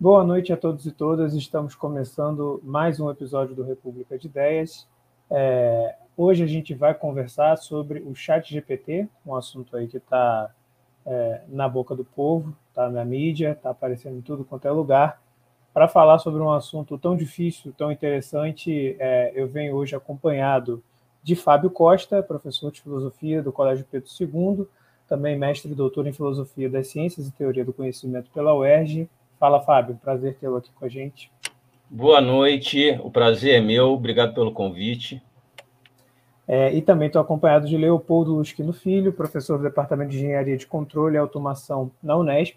Boa noite a todos e todas. Estamos começando mais um episódio do República de Ideias. É, hoje a gente vai conversar sobre o Chat GPT, um assunto aí que está é, na boca do povo, está na mídia, está aparecendo em tudo quanto é lugar. Para falar sobre um assunto tão difícil, tão interessante, é, eu venho hoje acompanhado de Fábio Costa, professor de filosofia do Colégio Pedro II, também mestre e doutor em filosofia das ciências e teoria do conhecimento pela UERJ, Fala, Fábio. Prazer tê-lo aqui com a gente. Boa noite. O prazer é meu. Obrigado pelo convite. É, e também estou acompanhado de Leopoldo Lusquino Filho, professor do Departamento de Engenharia de Controle e Automação na Unesp.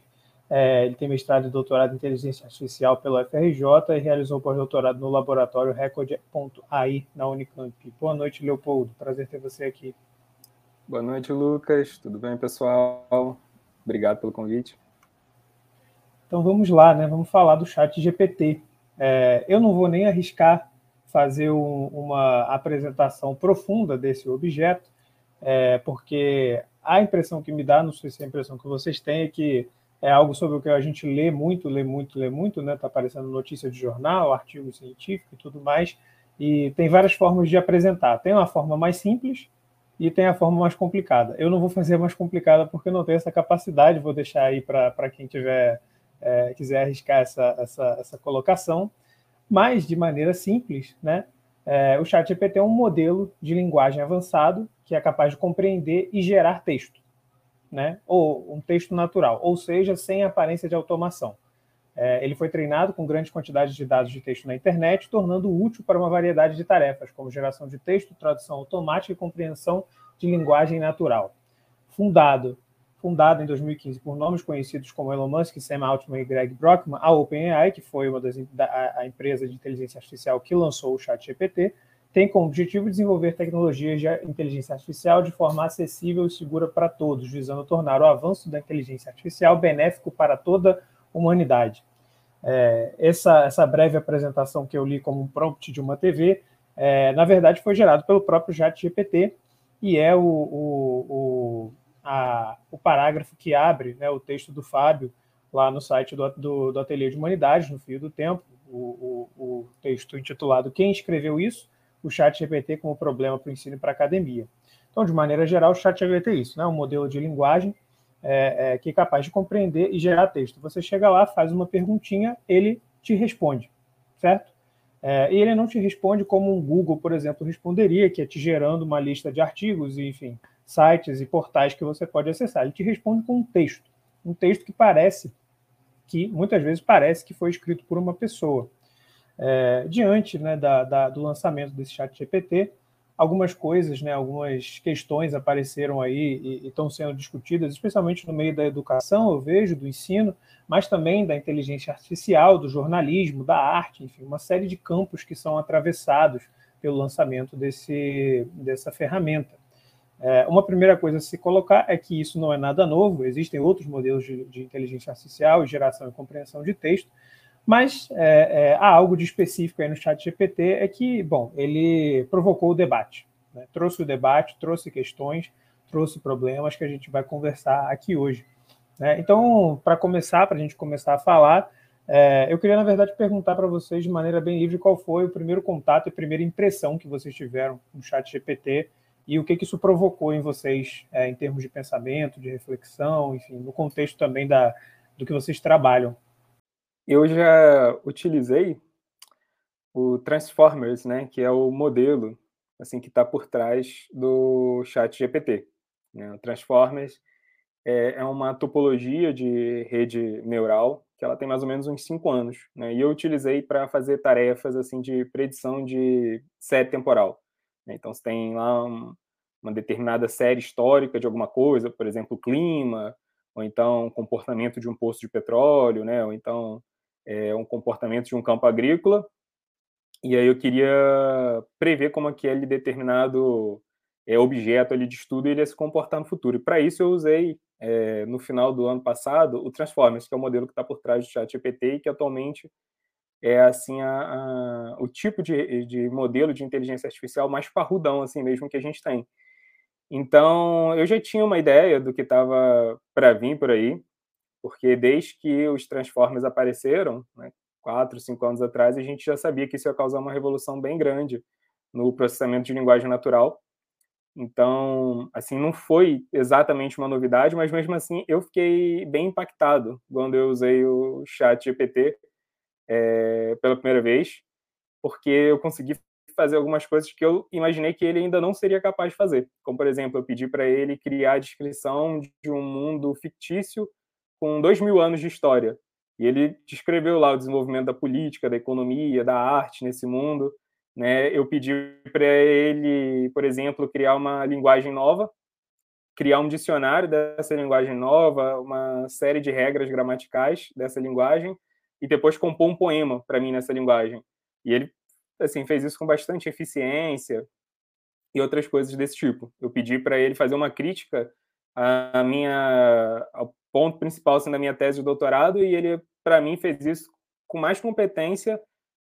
É, ele tem mestrado e doutorado em Inteligência Artificial pela FRJ e realizou pós-doutorado no laboratório Record.ai na Unicamp. Boa noite, Leopoldo. Prazer ter você aqui. Boa noite, Lucas. Tudo bem, pessoal? Obrigado pelo convite. Então vamos lá, né? Vamos falar do Chat GPT. É, eu não vou nem arriscar fazer um, uma apresentação profunda desse objeto, é, porque a impressão que me dá, não sei se é a impressão que vocês têm, é que é algo sobre o que a gente lê muito, lê muito, lê muito, né? Está aparecendo notícia de jornal, artigo científico e tudo mais. E tem várias formas de apresentar. Tem uma forma mais simples e tem a forma mais complicada. Eu não vou fazer mais complicada porque não tenho essa capacidade, vou deixar aí para quem tiver é, quiser arriscar essa, essa, essa colocação, mas de maneira simples, né? É, o ChatGPT é um modelo de linguagem avançado que é capaz de compreender e gerar texto, né? Ou um texto natural, ou seja, sem aparência de automação. É, ele foi treinado com grandes quantidades de dados de texto na internet, tornando útil para uma variedade de tarefas, como geração de texto, tradução automática e compreensão de linguagem natural. Fundado fundada em 2015 por nomes conhecidos como Elon Musk, Sam Altman e Greg Brockman, a OpenAI, que foi uma das a, a empresa de inteligência artificial que lançou o ChatGPT, tem como objetivo desenvolver tecnologias de inteligência artificial de forma acessível e segura para todos, visando tornar o avanço da inteligência artificial benéfico para toda a humanidade. É, essa, essa breve apresentação que eu li como um prompt de uma TV, é, na verdade, foi gerado pelo próprio ChatGPT e é o, o, o a, o parágrafo que abre né, o texto do Fábio lá no site do, do, do Ateliê de Humanidades, no Fio do Tempo, o, o, o texto intitulado Quem escreveu isso? O chat GPT como problema para o ensino e para a academia. Então, de maneira geral, o chat GPT é isso, né? um modelo de linguagem é, é, que é capaz de compreender e gerar texto. Você chega lá, faz uma perguntinha, ele te responde, certo? É, e ele não te responde como um Google, por exemplo, responderia, que é te gerando uma lista de artigos, enfim, sites e portais que você pode acessar. Ele te responde com um texto, um texto que parece, que muitas vezes parece que foi escrito por uma pessoa. É, diante né, da, da, do lançamento desse chat GPT, algumas coisas, né, algumas questões apareceram aí e, estão sendo discutidas, especialmente no meio da educação, eu vejo, do ensino, mas também da inteligência artificial, do jornalismo, da arte, enfim, uma série de campos que são atravessados pelo lançamento desse, dessa ferramenta. É, uma primeira coisa a se colocar é que isso não é nada novo, existem outros modelos de, de inteligência artificial, geração e compreensão de texto, mas é, é, há algo de específico aí no chat GPT, é que, bom, ele provocou o debate, né? trouxe o debate, trouxe questões, trouxe problemas que a gente vai conversar aqui hoje. Né? Então, para começar, para a gente começar a falar, é, eu queria, na verdade, perguntar para vocês de maneira bem livre qual foi o primeiro contato e primeira impressão que vocês tiveram no chat GPT e o que, que isso provocou em vocês é, em termos de pensamento, de reflexão, enfim, no contexto também da, do que vocês trabalham. Eu já utilizei o Transformers, né, que é o modelo assim que está por trás do Chat GPT. Né? O Transformers é, é, uma topologia de rede neural que ela tem mais ou menos uns cinco anos, né? E eu utilizei para fazer tarefas assim de predição de série temporal. Né? Então, você tem lá um, uma determinada série histórica de alguma coisa, por exemplo, clima, ou então comportamento de um poço de petróleo, né? ou então é, um comportamento de um campo agrícola, e aí eu queria prever como aquele determinado é, objeto ali de estudo iria se comportar no futuro. E para isso eu usei, é, no final do ano passado, o Transformers, que é o modelo que está por trás do ChatGPT e que atualmente é assim a, a, o tipo de, de modelo de inteligência artificial mais parrudão assim mesmo que a gente tem. Então eu já tinha uma ideia do que estava para vir por aí, porque desde que os Transformers apareceram, né, quatro, cinco anos atrás, a gente já sabia que isso ia causar uma revolução bem grande no processamento de linguagem natural. Então, assim, não foi exatamente uma novidade, mas mesmo assim eu fiquei bem impactado quando eu usei o chat GPT é, pela primeira vez, porque eu consegui fazer algumas coisas que eu imaginei que ele ainda não seria capaz de fazer. Como, por exemplo, eu pedi para ele criar a descrição de um mundo fictício com dois mil anos de história. E ele descreveu lá o desenvolvimento da política, da economia, da arte nesse mundo. Né? Eu pedi para ele, por exemplo, criar uma linguagem nova, criar um dicionário dessa linguagem nova, uma série de regras gramaticais dessa linguagem, e depois compor um poema para mim nessa linguagem. E ele assim fez isso com bastante eficiência e outras coisas desse tipo. Eu pedi para ele fazer uma crítica à minha ao ponto principal assim, da minha tese de doutorado e ele para mim fez isso com mais competência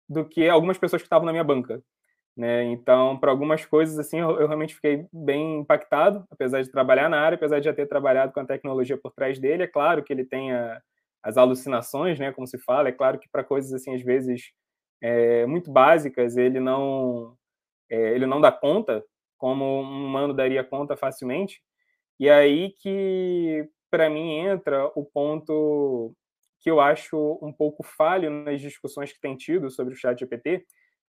do que algumas pessoas que estavam na minha banca. Né? Então, para algumas coisas assim, eu, eu, realmente fiquei bem impactado, apesar de trabalhar na área, apesar de já ter trabalhado com a tecnologia por trás dele. É claro que ele tem a, as alucinações, né, como se fala. É claro que para coisas assim, às vezes é, muito básicas, ele não é, ele não dá conta, como um humano daria conta facilmente. E é aí que para mim entra o ponto que eu acho um pouco falho nas discussões que tem tido sobre o chat GPT,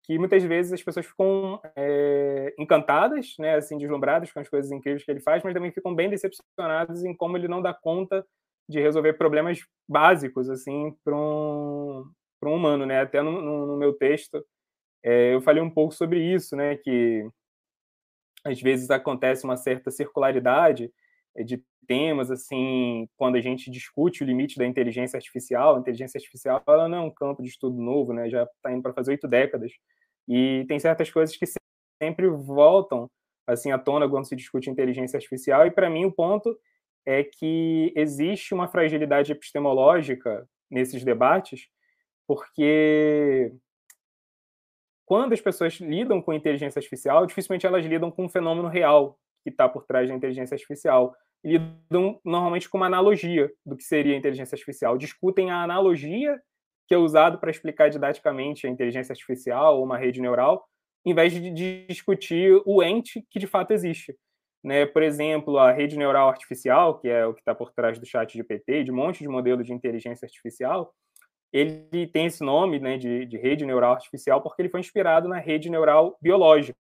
que muitas vezes as pessoas ficam é, encantadas, né, assim, deslumbradas com as coisas incríveis que ele faz, mas também ficam bem decepcionadas em como ele não dá conta de resolver problemas básicos, assim, para um, um humano, né? Até no, no, no meu texto é, eu falei um pouco sobre isso, né, que às vezes acontece uma certa circularidade é, de temas, assim, quando a gente discute o limite da inteligência artificial, a inteligência artificial ela não é um campo de estudo novo, né? Já está indo para fazer oito décadas e tem certas coisas que sempre voltam assim à tona quando se discute inteligência artificial e para mim o ponto é que existe uma fragilidade epistemológica nesses debates, porque quando as pessoas lidam com inteligência artificial, dificilmente elas lidam com um fenômeno real que está por trás da inteligência artificial lidam normalmente com uma analogia do que seria a inteligência artificial. Discutem a analogia que é usado para explicar didaticamente a inteligência artificial ou uma rede neural, em vez de, de discutir o ente que de fato existe. Né? Por exemplo, a rede neural artificial, que é o que está por trás do chat GPT, de um monte de modelo de inteligência artificial, ele tem esse nome né, de, de rede neural artificial porque ele foi inspirado na rede neural biológica.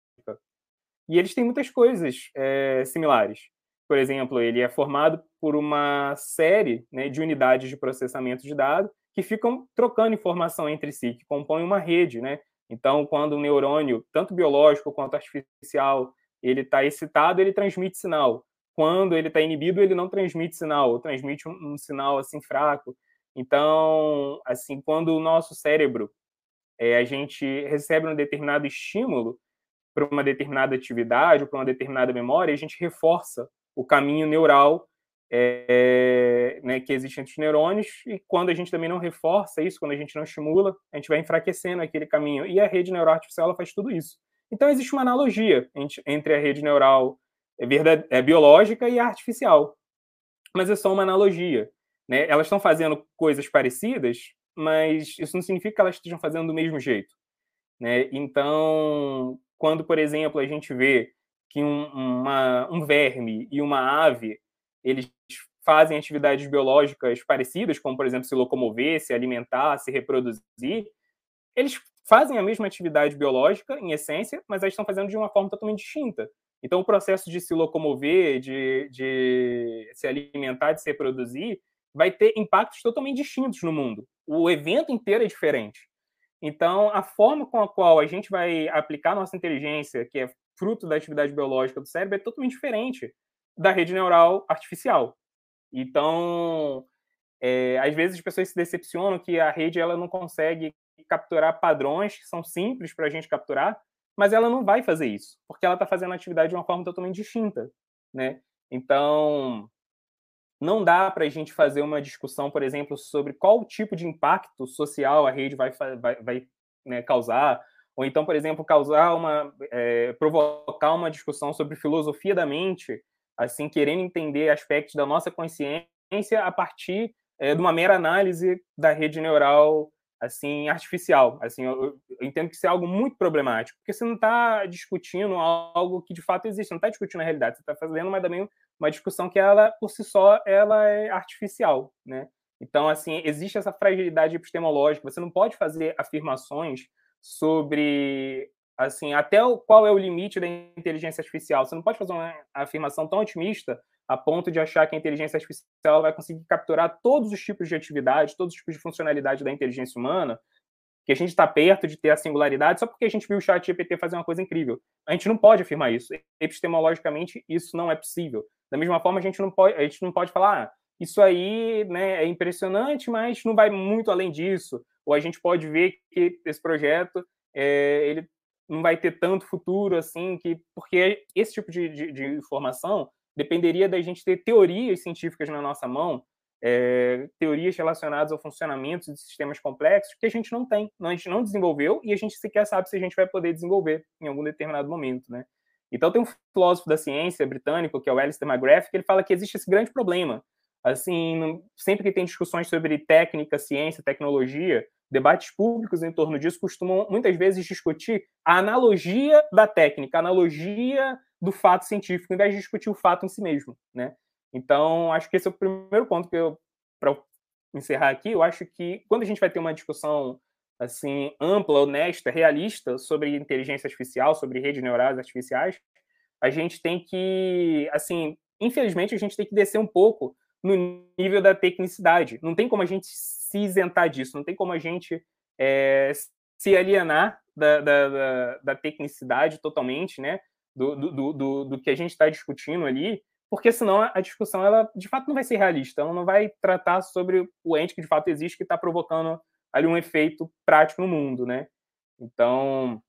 E eles têm muitas coisas é, similares. Por exemplo, ele é formado por uma série né, de unidades de processamento de dados que ficam trocando informação entre si, que compõem uma rede, né? Então, quando o neurônio, tanto biológico quanto artificial, ele está excitado, ele transmite sinal. Quando ele está inibido, ele não transmite sinal, ou transmite um, um, sinal assim fraco. Então, assim, quando o nosso cérebro é, a gente recebe um determinado estímulo para uma determinada atividade ou para uma determinada memória, a gente reforça o caminho neural é, né, que existe entre os neurônios, e quando a gente também não reforça isso, quando a gente não estimula, a gente vai enfraquecendo aquele caminho. E a rede neural artificial faz tudo isso. Então, existe uma analogia entre a rede neural é, é, biológica e a artificial. Mas é só uma analogia. Né? Elas estão fazendo coisas parecidas, mas isso não significa que elas estejam fazendo do mesmo jeito. Né? Então, quando, por exemplo, a gente vê que um, uma, um verme e uma ave eles fazem atividades biológicas parecidas, como, por exemplo, se locomover, se alimentar, se reproduzir, eles fazem a mesma atividade biológica, em essência, mas eles estão fazendo de uma forma totalmente distinta. Então, o processo de se locomover, de, de se alimentar, de se reproduzir, vai ter impactos totalmente distintos no mundo. O evento inteiro é diferente. Então, a forma com a qual a gente vai aplicar nossa inteligência, que é fruto da atividade biológica do cérebro, é totalmente diferente da rede neural artificial. Então, é, às vezes as pessoas se decepcionam que a rede ela não consegue capturar padrões que são simples para a gente capturar, mas ela não vai fazer isso, porque ela está fazendo a atividade de uma forma totalmente distinta, né? Então, não dá para a gente fazer uma discussão, por exemplo, sobre qual tipo de impacto social a rede vai, vai, vai né, causar, ou então, por exemplo, causar uma, é, provocar uma discussão sobre filosofia da mente, assim, querendo entender aspectos da nossa consciência a partir é, de uma mera análise da rede neural assim artificial. Assim, eu, eu, entendo que isso é algo muito problemático, porque você não está discutindo algo que de fato existe, não está discutindo a realidade, você está fazendo mas também uma discussão que ela por si só ela é artificial, né? Então, assim, existe essa fragilidade epistemológica. Você não pode fazer afirmações sobre, assim, até o, qual é o limite da inteligência artificial. Você não pode fazer uma afirmação tão otimista a ponto de achar que a inteligência artificial vai conseguir capturar todos os tipos de atividade, todos os tipos de funcionalidade da inteligência humana, que a gente está perto de ter a singularidade só porque a gente viu o chat GPT fazer uma coisa incrível. A gente não pode afirmar isso. Epistemologicamente, isso não é possível. Da mesma forma, a gente não pode, a gente não pode falar, ah, isso aí né, é impressionante, mas não vai muito além disso. Ou a gente pode ver que esse projeto é, ele não vai ter tanto futuro assim, que porque esse tipo de, de, de informação dependeria da gente ter teorias científicas na nossa mão, é, teorias relacionadas ao funcionamento de sistemas complexos que a gente não tem, a gente não desenvolveu e a gente sequer sabe se a gente vai poder desenvolver em algum determinado momento, né? Então tem um filósofo da ciência britânico que é o Alistair McGrath que ele fala que existe esse grande problema assim, sempre que tem discussões sobre técnica, ciência, tecnologia, debates públicos em torno disso costumam muitas vezes discutir a analogia da técnica, a analogia do fato científico, em vez de discutir o fato em si mesmo, né? Então, acho que esse é o primeiro ponto que eu para encerrar aqui, eu acho que quando a gente vai ter uma discussão assim ampla, honesta, realista sobre inteligência artificial, sobre redes neurais artificiais, a gente tem que, assim, infelizmente a gente tem que descer um pouco no nível da tecnicidade. Não tem como a gente se isentar disso, não tem como a gente é, se alienar da, da, da, da, tecnicidade totalmente, né? Do, do, do, do que a gente está discutindo ali, porque senão a discussão, ela de fato não vai ser realista, ela não vai tratar sobre o ente que de fato existe, que está provocando ali um efeito prático no mundo, né? Então,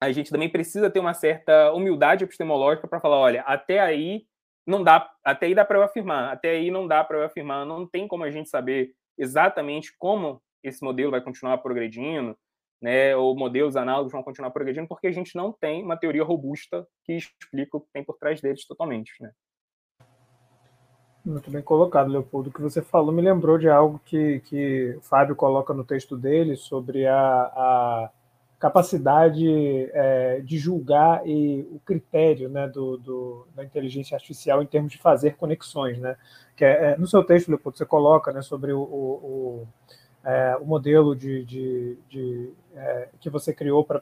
a gente também precisa ter uma certa humildade epistemológica para falar, olha, até aí não dá, até aí dá para eu afirmar, até aí não dá para eu afirmar, não tem como a gente saber exatamente como esse modelo vai continuar progredindo, né, ou modelos análogos vão continuar progredindo, porque a gente não tem uma teoria robusta que explica o que tem por trás deles totalmente, né. Muito bem colocado, Leopoldo. O que você falou me lembrou de algo que, que o Fábio coloca no texto dele sobre a, a capacidade é, de julgar e o critério né, do, do, da inteligência artificial em termos de fazer conexões. Né? Que é, é no seu texto, Leopoldo, você coloca né, sobre o, o, o, é, o modelo de, de, de é, que você criou para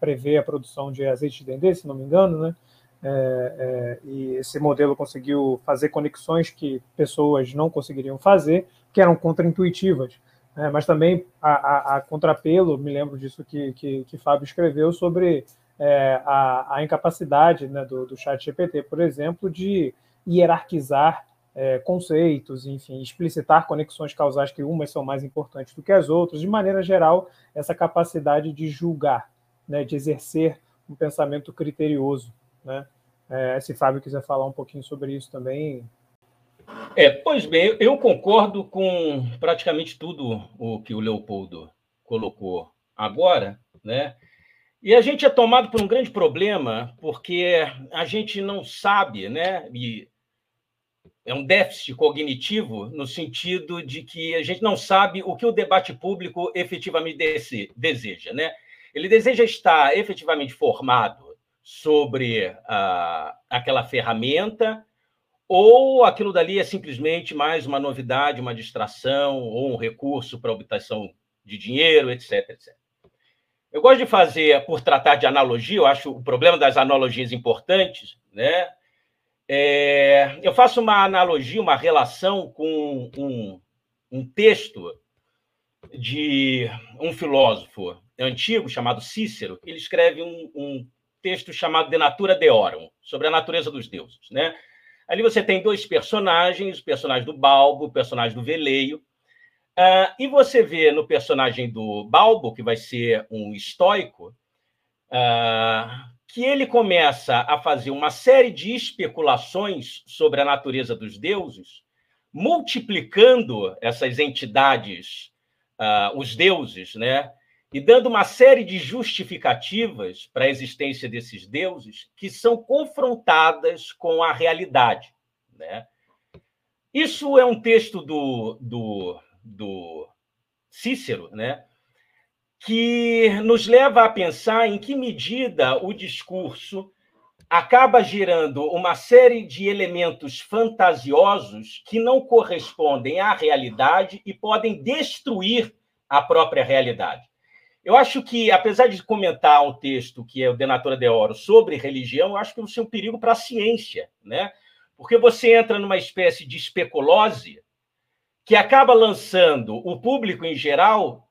prever a produção de azeite de dendê, se não me engano, né? É, e esse modelo conseguiu fazer conexões que pessoas não conseguiriam fazer, que eram contraintuitivas. É, mas também a, a, a, contrapelo, me lembro disso que, que, que Fábio escreveu sobre é, a, a, incapacidade né, do, do chat GPT, por exemplo, de hierarquizar é, conceitos, enfim, explicitar conexões causais que umas são mais importantes do que as outras, de maneira geral, essa capacidade de julgar, né, de exercer um pensamento criterioso. Né? É, se Fábio quiser falar um pouquinho sobre isso também, é, pois bem, eu concordo com praticamente tudo o que o Leopoldo colocou agora, né? E a gente é tomado por um grande problema, porque a gente não sabe, né? E é um déficit cognitivo no sentido de que a gente não sabe o que o debate público efetivamente deseja, né? Ele deseja estar efetivamente formado sobre ah, aquela ferramenta ou aquilo dali é simplesmente mais uma novidade, uma distração ou um recurso para obtenção de dinheiro, etc, etc. Eu gosto de fazer, por tratar de analogia, eu acho o problema das analogias importantes, né? É, eu faço uma analogia, uma relação com um, um texto de um filósofo antigo chamado Cícero. Ele escreve um, um texto chamado De Natura Deorum, sobre a natureza dos deuses, né? Ali você tem dois personagens, o personagem do Balbo, o personagem do Veleio. Uh, e você vê no personagem do Balbo, que vai ser um estoico, uh, que ele começa a fazer uma série de especulações sobre a natureza dos deuses, multiplicando essas entidades, uh, os deuses, né? E dando uma série de justificativas para a existência desses deuses que são confrontadas com a realidade. Né? Isso é um texto do, do, do Cícero, né? que nos leva a pensar em que medida o discurso acaba gerando uma série de elementos fantasiosos que não correspondem à realidade e podem destruir a própria realidade. Eu acho que, apesar de comentar um texto que é o Denatura de Oro sobre religião, eu acho que isso é um perigo para a ciência, né? Porque você entra numa espécie de especulose que acaba lançando o público em geral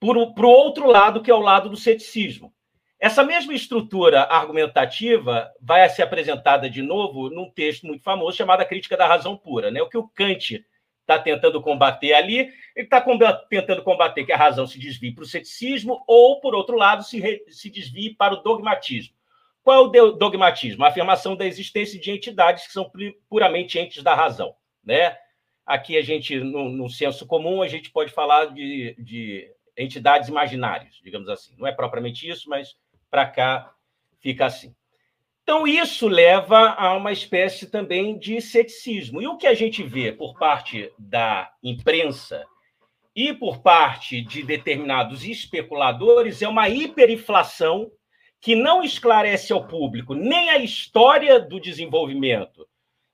para o outro lado, que é o lado do ceticismo. Essa mesma estrutura argumentativa vai ser apresentada de novo num texto muito famoso chamado A Crítica da Razão Pura. Né? O que o Kant está tentando combater ali, ele está tentando combater que a razão se desvie para o ceticismo ou, por outro lado, se, re, se desvie para o dogmatismo. Qual é o dogmatismo? A afirmação da existência de entidades que são puramente entes da razão. Né? Aqui a gente, no, no senso comum, a gente pode falar de, de entidades imaginárias, digamos assim. Não é propriamente isso, mas para cá fica assim. Então, isso leva a uma espécie também de ceticismo. E o que a gente vê por parte da imprensa e por parte de determinados especuladores é uma hiperinflação que não esclarece ao público nem a história do desenvolvimento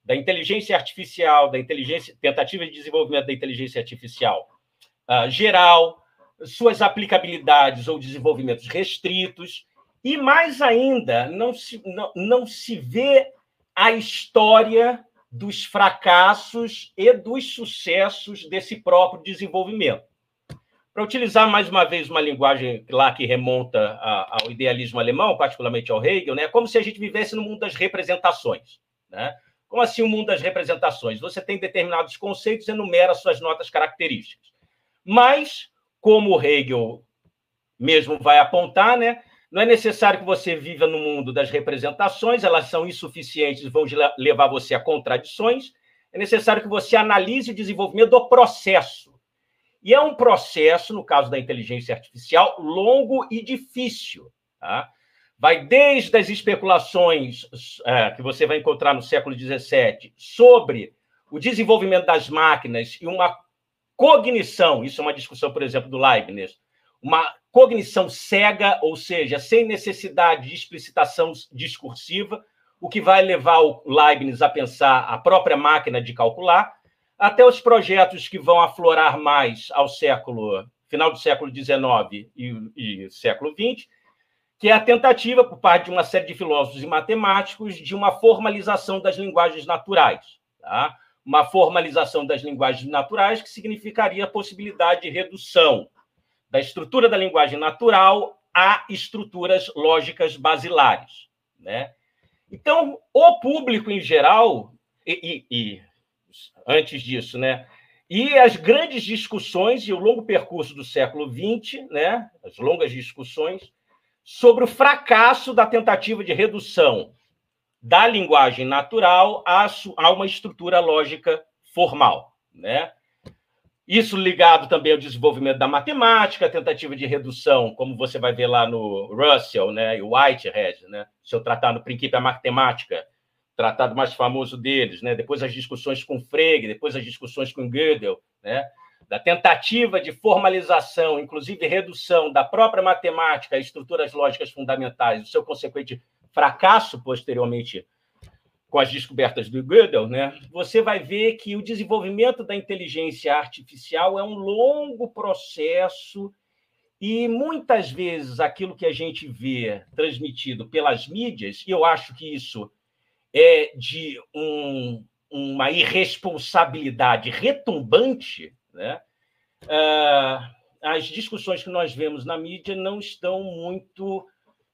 da inteligência artificial, da inteligência, tentativa de desenvolvimento da inteligência artificial uh, geral, suas aplicabilidades ou desenvolvimentos restritos, e mais ainda, não se, não, não se vê a história dos fracassos e dos sucessos desse próprio desenvolvimento. Para utilizar mais uma vez uma linguagem lá que remonta ao idealismo alemão, particularmente ao Hegel, né, é como se a gente vivesse no mundo das representações. Né? Como assim o mundo das representações? Você tem determinados conceitos, enumera suas notas características. Mas, como o Hegel mesmo vai apontar, né, não é necessário que você viva no mundo das representações, elas são insuficientes, vão levar você a contradições. É necessário que você analise o desenvolvimento do processo. E é um processo, no caso da inteligência artificial, longo e difícil. Tá? Vai desde as especulações é, que você vai encontrar no século XVII sobre o desenvolvimento das máquinas e uma cognição, isso é uma discussão, por exemplo, do Leibniz, uma cognição cega, ou seja, sem necessidade de explicitação discursiva, o que vai levar o Leibniz a pensar a própria máquina de calcular, até os projetos que vão aflorar mais ao século final do século XIX e, e século XX, que é a tentativa por parte de uma série de filósofos e matemáticos de uma formalização das linguagens naturais, tá? Uma formalização das linguagens naturais que significaria a possibilidade de redução da estrutura da linguagem natural a estruturas lógicas basilares. Né? Então, o público em geral, e, e, e, antes disso, né? E as grandes discussões e o longo percurso do século XX, né? as longas discussões, sobre o fracasso da tentativa de redução da linguagem natural a, uma estrutura lógica formal. Né? Isso ligado também ao desenvolvimento da matemática, tentativa de redução, como você vai ver lá no Russell né, e Whitehead, né, seu tratado Princípio Matemática, tratado mais famoso deles, né, depois as discussões com Frege, depois as discussões com Gödel, né, da tentativa de formalização, inclusive redução da própria matemática a estruturas lógicas fundamentais, o seu consequente fracasso posteriormente com as descobertas do Gödel, né, você vai ver que o desenvolvimento da inteligência artificial é um longo processo e muitas vezes aquilo que a gente vê transmitido pelas mídias, e eu acho que isso é de um, uma irresponsabilidade retumbante, né? Uh, as discussões que nós vemos na mídia não estão muito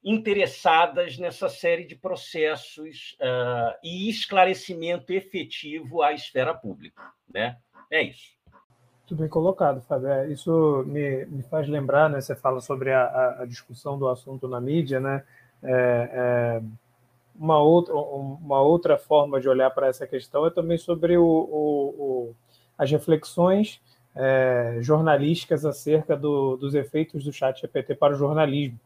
interessadas nessa série de processos uh, e esclarecimento efetivo à esfera pública. Né? É isso. Muito bem colocado, Fábio. É, isso me, me faz lembrar, né? Você fala sobre a, a discussão do assunto na mídia, né? É, é, uma, outra, uma outra forma de olhar para essa questão é também sobre o, o, o as reflexões é, jornalísticas acerca do, dos efeitos do chat GPT para o jornalismo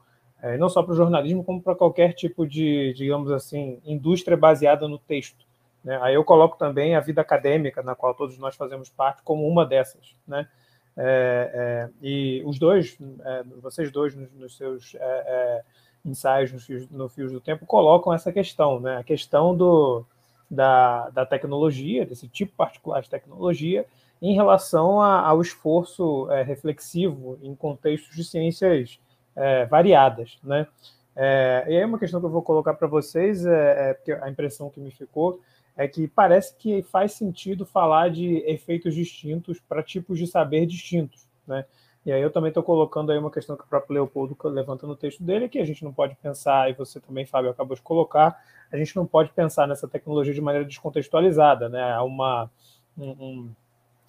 é, não só para o jornalismo, como para qualquer tipo de, digamos assim, indústria baseada no texto. Né? Aí eu coloco também a vida acadêmica, na qual todos nós fazemos parte, como uma dessas. Né? É, é, e os dois, é, vocês dois, nos, nos seus é, é, ensaios no Fios, no Fios do Tempo, colocam essa questão, né? a questão do, da, da tecnologia, desse tipo particular de tecnologia, em relação a, ao esforço reflexivo em contextos de ciências variadas. Né? e aí uma questão que eu vou colocar para vocês, é, porque a impressão que me ficou é que parece que faz sentido falar de efeitos distintos para tipos de saber distintos, né? E aí eu também estou colocando aí uma questão que o próprio Leopoldo levanta no texto dele, que a gente não pode pensar, e você também, Fábio, acabou de colocar, a gente não pode pensar nessa tecnologia de maneira descontextualizada, né? Há uma, um,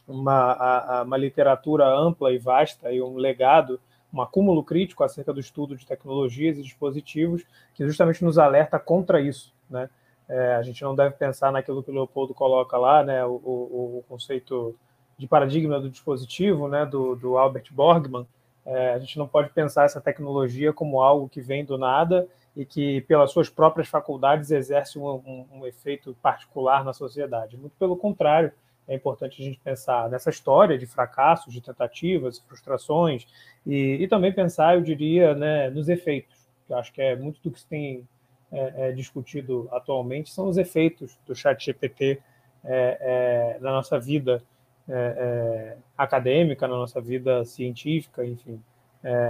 uma, uma literatura ampla e vasta e um legado, um acúmulo crítico acerca do estudo de tecnologias e dispositivos que justamente nos alerta contra isso, né? É, a gente não deve pensar naquilo que o Leopoldo coloca lá, né, o, o, o conceito de paradigma do dispositivo, né, do, do Albert Borgman. É, a gente não pode pensar essa tecnologia como algo que vem do nada e que, pelas suas próprias faculdades, exerce um, um, um efeito particular na sociedade. Muito pelo contrário, é importante a gente pensar nessa história de fracassos, de tentativas, frustrações, e, e também pensar, eu diria, né, nos efeitos. Eu acho que é muito do que se tem é, é, discutido atualmente são os efeitos do chat GPT é, é, na nossa vida é, é, acadêmica, na nossa vida científica, enfim,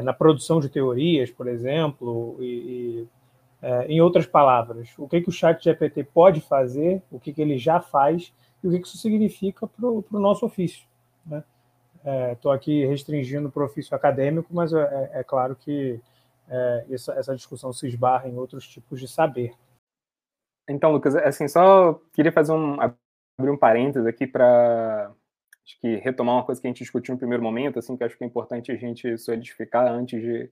na produção de teorias, por exemplo, e, e em outras palavras, o que, que o chat GPT pode fazer, o que, que ele já faz e o que, isso significa para o nosso ofício. Estou né? aqui restringindo para o ofício acadêmico, mas é, é claro que é, essa, essa discussão se esbarra em outros tipos de saber. Então, Lucas, assim, só queria fazer um abrir um parênteses aqui para acho que retomar uma coisa que a gente discutiu no primeiro momento, assim, que acho que é importante a gente solidificar antes de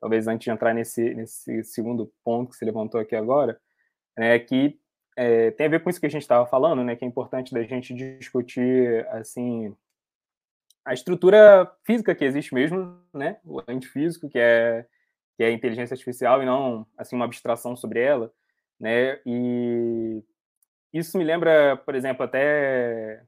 talvez antes de entrar nesse nesse segundo ponto que se levantou aqui agora, é que é, tem a ver com isso que a gente estava falando, né, que é importante da gente discutir assim a estrutura física que existe mesmo, né, o antifísico, que é que é inteligência artificial e não assim uma abstração sobre ela, né? E isso me lembra, por exemplo, até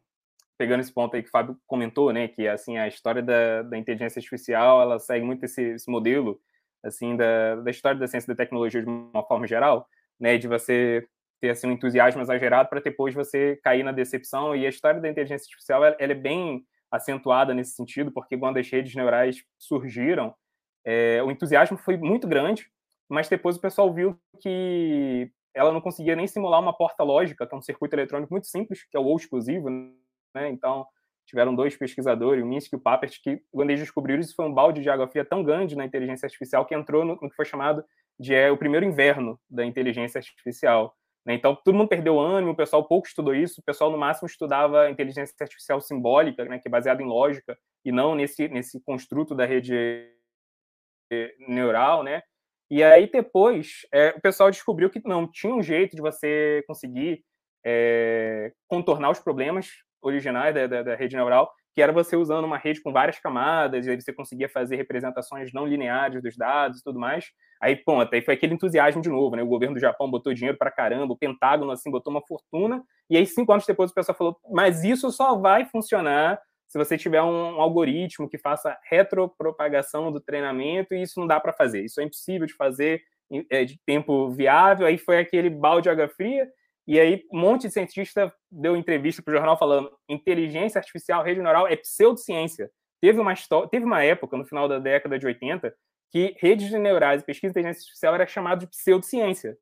pegando esse ponto aí que o Fábio comentou, né, que assim a história da, da inteligência artificial ela segue muito esse, esse modelo assim da, da história da ciência e da tecnologia de uma forma geral, né, de você ter assim um entusiasmo exagerado para depois você cair na decepção e a história da inteligência artificial ela, ela é bem acentuada nesse sentido porque quando as redes neurais surgiram é, o entusiasmo foi muito grande, mas depois o pessoal viu que ela não conseguia nem simular uma porta lógica, que é um circuito eletrônico muito simples, que é o ou exclusivo, né? Então, tiveram dois pesquisadores, o Minsky e o Papert, que quando eles descobriram isso foi um balde de água fria tão grande na inteligência artificial que entrou no, no que foi chamado de é, o primeiro inverno da inteligência artificial. Né? Então, todo mundo perdeu ânimo, o pessoal pouco estudou isso, o pessoal no máximo estudava inteligência artificial simbólica, né, que é baseada em lógica, e não nesse, nesse construto da rede neural, né? E aí depois é, o pessoal descobriu que não tinha um jeito de você conseguir é, contornar os problemas originais da, da, da, rede neural, que era você usando uma rede com várias camadas, e aí você conseguia fazer representações não lineares dos dados e tudo mais. Aí, pô, até foi aquele entusiasmo de novo, né? O governo do Japão botou dinheiro para caramba, o Pentágono, assim, botou uma fortuna, e aí, cinco anos depois, o pessoal falou, mas isso só vai funcionar se você tiver um, algoritmo que faça retropropagação do treinamento, e isso não dá para fazer. Isso é impossível de fazer é, de tempo viável. Aí foi aquele balde de água fria, e aí um monte de cientista deu entrevista para o jornal falando inteligência artificial, rede neural é pseudociência. Teve uma, teve uma época, no final da década de 80, que redes neurais e pesquisa de inteligência artificial era chamado de pseudociência.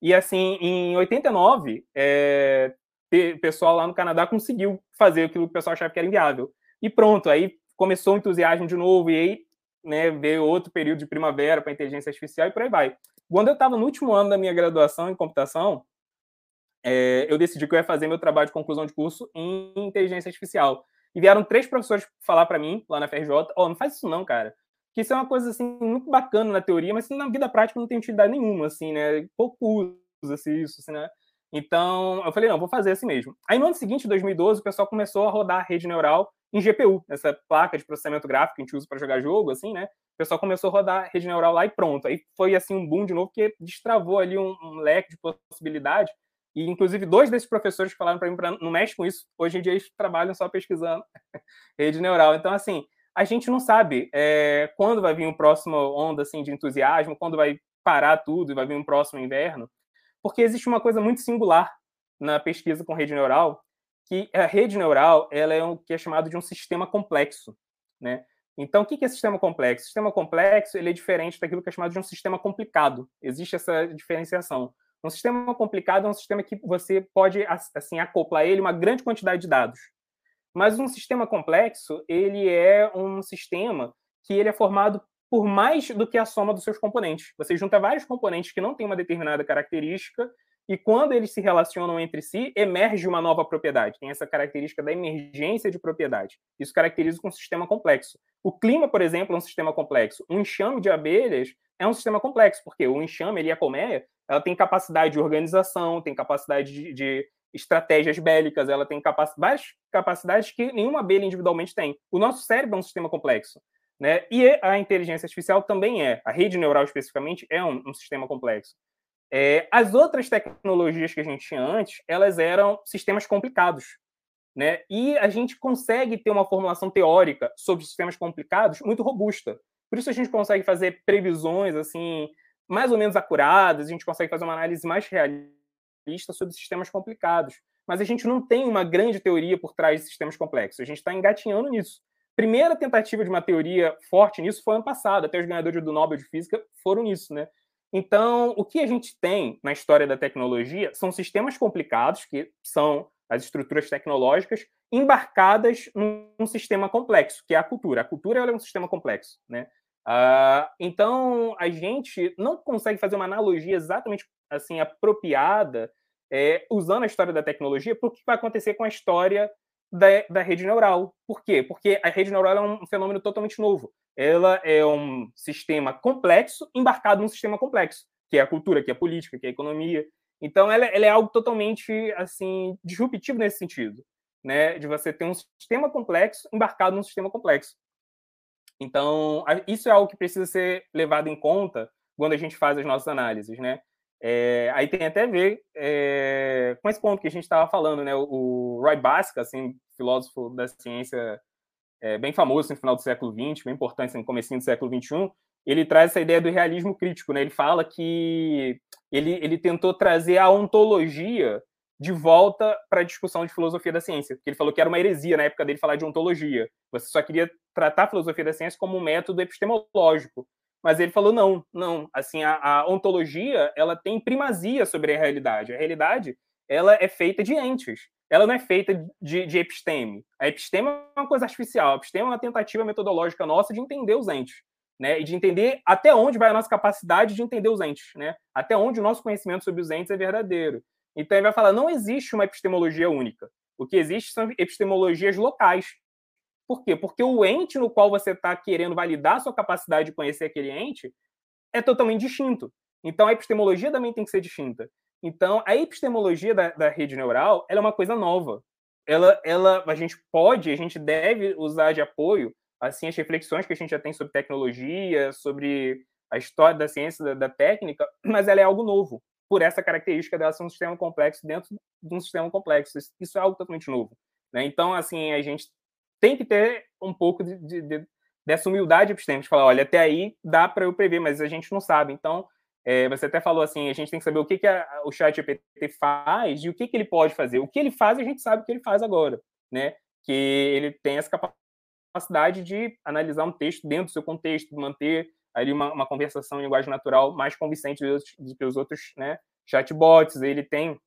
E assim, em 89, é, o pessoal lá no Canadá conseguiu fazer aquilo que o pessoal achava que era inviável. E pronto, aí começou o entusiasmo de novo, e aí né, veio outro período de primavera para inteligência artificial e por aí vai. Quando eu estava no último ano da minha graduação em computação, é, eu decidi que eu ia fazer meu trabalho de conclusão de curso em inteligência artificial. E vieram três professores falar para mim, lá na FRJ, ó, oh, não faz isso não, cara. Que isso é uma coisa, assim, muito bacana na teoria, mas na vida prática não tem utilidade nenhuma, assim, né? Pouco usa-se isso, assim, né? Então, eu falei, não, vou fazer assim mesmo. Aí, no ano seguinte, em 2012, o pessoal começou a rodar a rede neural em GPU, essa placa de processamento gráfico que a gente usa para jogar jogo, assim, né? O pessoal começou a rodar a rede neural lá e pronto. Aí foi, assim, um boom de novo, que destravou ali um, um leque de possibilidade E, inclusive, dois desses professores falaram para mim, pra, não mexe com isso, hoje em dia eles trabalham só pesquisando rede neural. Então, assim, a gente não sabe é, quando vai vir o próximo onda assim, de entusiasmo, quando vai parar tudo e vai vir um próximo inverno, porque existe uma coisa muito singular na pesquisa com rede neural, que a rede neural ela é o que é chamado de um sistema complexo, né? Então, o que é sistema complexo? sistema complexo ele é diferente daquilo que é chamado de um sistema complicado. Existe essa diferenciação. Um sistema complicado é um sistema que você pode assim acoplar ele uma grande quantidade de dados. Mas um sistema complexo, ele é um sistema que ele é formado por mais do que a soma dos seus componentes. Você junta vários componentes que não têm uma determinada característica e quando eles se relacionam entre si, emerge uma nova propriedade. Tem essa característica da emergência de propriedade. Isso caracteriza um sistema complexo. O clima, por exemplo, é um sistema complexo. Um enxame de abelhas é um sistema complexo, porque o enxame, ele, a colmeia, ela tem capacidade de organização, tem capacidade de, de estratégias bélicas, ela tem capac várias capacidades que nenhuma abelha individualmente tem. O nosso cérebro é um sistema complexo. Né? E a inteligência artificial também é. A rede neural, especificamente, é um, um sistema complexo. É, as outras tecnologias que a gente tinha antes, elas eram sistemas complicados. Né? E a gente consegue ter uma formulação teórica sobre sistemas complicados muito robusta. Por isso a gente consegue fazer previsões assim mais ou menos acuradas, a gente consegue fazer uma análise mais realista sobre sistemas complicados. Mas a gente não tem uma grande teoria por trás de sistemas complexos. A gente está engatinhando nisso. Primeira tentativa de uma teoria forte nisso foi ano passado. Até os ganhadores do Nobel de Física foram nisso, né? Então, o que a gente tem na história da tecnologia são sistemas complicados, que são as estruturas tecnológicas, embarcadas num sistema complexo, que é a cultura. A cultura é um sistema complexo, né? Uh, então, a gente não consegue fazer uma analogia exatamente assim apropriada é, usando a história da tecnologia para o que vai acontecer com a história da, da rede neural. Por quê? Porque a rede neural é um fenômeno totalmente novo ela é um sistema complexo embarcado num sistema complexo, que é a cultura, que é a política, que é a economia. Então, ela, ela é algo totalmente assim disruptivo nesse sentido, né? De você ter um sistema complexo embarcado num sistema complexo. Então, isso é algo que precisa ser levado em conta quando a gente faz as nossas análises, né? É, aí tem até a ver é, com esse ponto que a gente estava falando, né? O, Roy Baska, assim, filósofo da ciência é, bem famoso no final do século XX, bem importante no começo do século XXI, ele traz essa ideia do realismo crítico. Né? Ele fala que ele, ele tentou trazer a ontologia de volta para a discussão de filosofia da ciência, porque ele falou que era uma heresia na época dele falar de ontologia. Você só queria tratar a filosofia da ciência como um método epistemológico. Mas ele falou não, não. Assim, a, a ontologia ela tem primazia sobre a realidade. A realidade ela é feita de entes ela não é feita de, de episteme. A episteme é uma coisa artificial. A episteme é uma tentativa metodológica nossa de entender os entes, né? E de entender até onde vai a nossa capacidade de entender os entes, né? Até onde o nosso conhecimento sobre os entes é verdadeiro. Então ele vai falar, não existe uma epistemologia única. O que existe são epistemologias locais. Por quê? Porque o ente no qual você está querendo validar a sua capacidade de conhecer aquele ente é totalmente distinto. Então a epistemologia também tem que ser distinta. Então, a epistemologia da, da rede neural é uma coisa nova. Ela, ela, a gente pode, a gente deve usar de apoio assim as reflexões que a gente já tem sobre tecnologia, sobre a história da ciência, da, da técnica, mas ela é algo novo, por essa característica dela ser um sistema complexo dentro de um sistema complexo. Isso, é algo totalmente novo. Né? Então, assim, a gente tem que ter um pouco de, de, de, dessa humildade epistêmica, de falar, olha, até aí dá para eu prever, mas a gente não sabe. Então, é, você até falou assim, a gente tem que saber o que, que a, o chat GPT faz e o que, que ele pode fazer. O que ele faz, a gente sabe o que ele faz agora, né? Que ele tem essa capacidade de analisar um texto dentro do seu contexto, manter ali uma, uma conversação em linguagem natural mais convincente do que os outros né, chatbots. Ele tem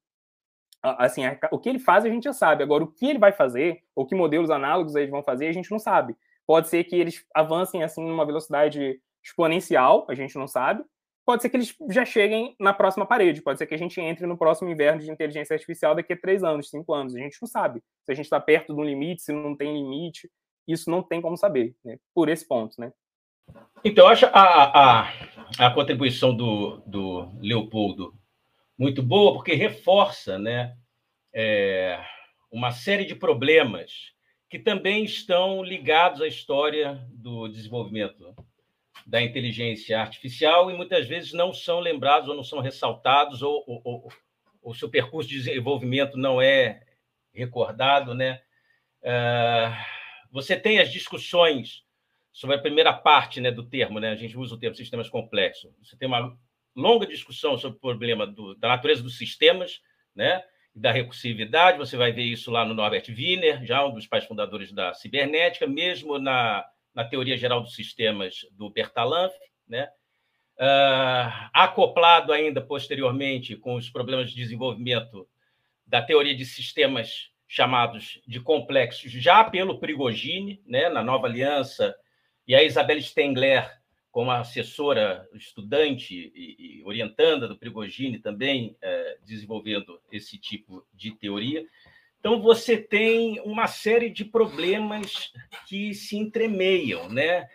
assim, o que ele faz a gente já sabe. Agora, o que ele vai fazer, ou que modelos análogos eles vão fazer, a gente não sabe. Pode ser que eles avancem assim numa velocidade exponencial, a gente não sabe, pode ser que eles já cheguem na próxima parede, pode ser que a gente entre no próximo inverno de inteligência artificial daqui a três anos, cinco anos. A gente não sabe se a gente está perto de um limite, se não tem limite. Isso não tem como saber, né? por esse ponto, né? Então, eu acho a, a, a contribuição do, do Leopoldo muito boa, porque reforça né, é, uma série de problemas que também estão ligados à história do desenvolvimento da inteligência artificial e muitas vezes não são lembrados ou não são ressaltados ou, ou, o seu percurso de desenvolvimento não é recordado, né? Uh, você tem as discussões sobre a primeira parte né, do termo, né? a gente usa o termo sistemas complexos. Você tem uma longa discussão sobre o problema do, da natureza dos sistemas, né? da recursividade, você vai ver isso lá no Norbert Wiener, já um dos pais fundadores da cibernética, mesmo na, na teoria geral dos sistemas do Bertalanffy, né? Uh, acoplado ainda posteriormente com os problemas de desenvolvimento da teoria de sistemas chamados de complexos, já pelo Prigogine, né, na Nova Aliança, e a Isabelle Stengler, como assessora estudante e, e orientanda do Prigogine, também é, desenvolvendo esse tipo de teoria. Então, você tem uma série de problemas que se entremeiam, né?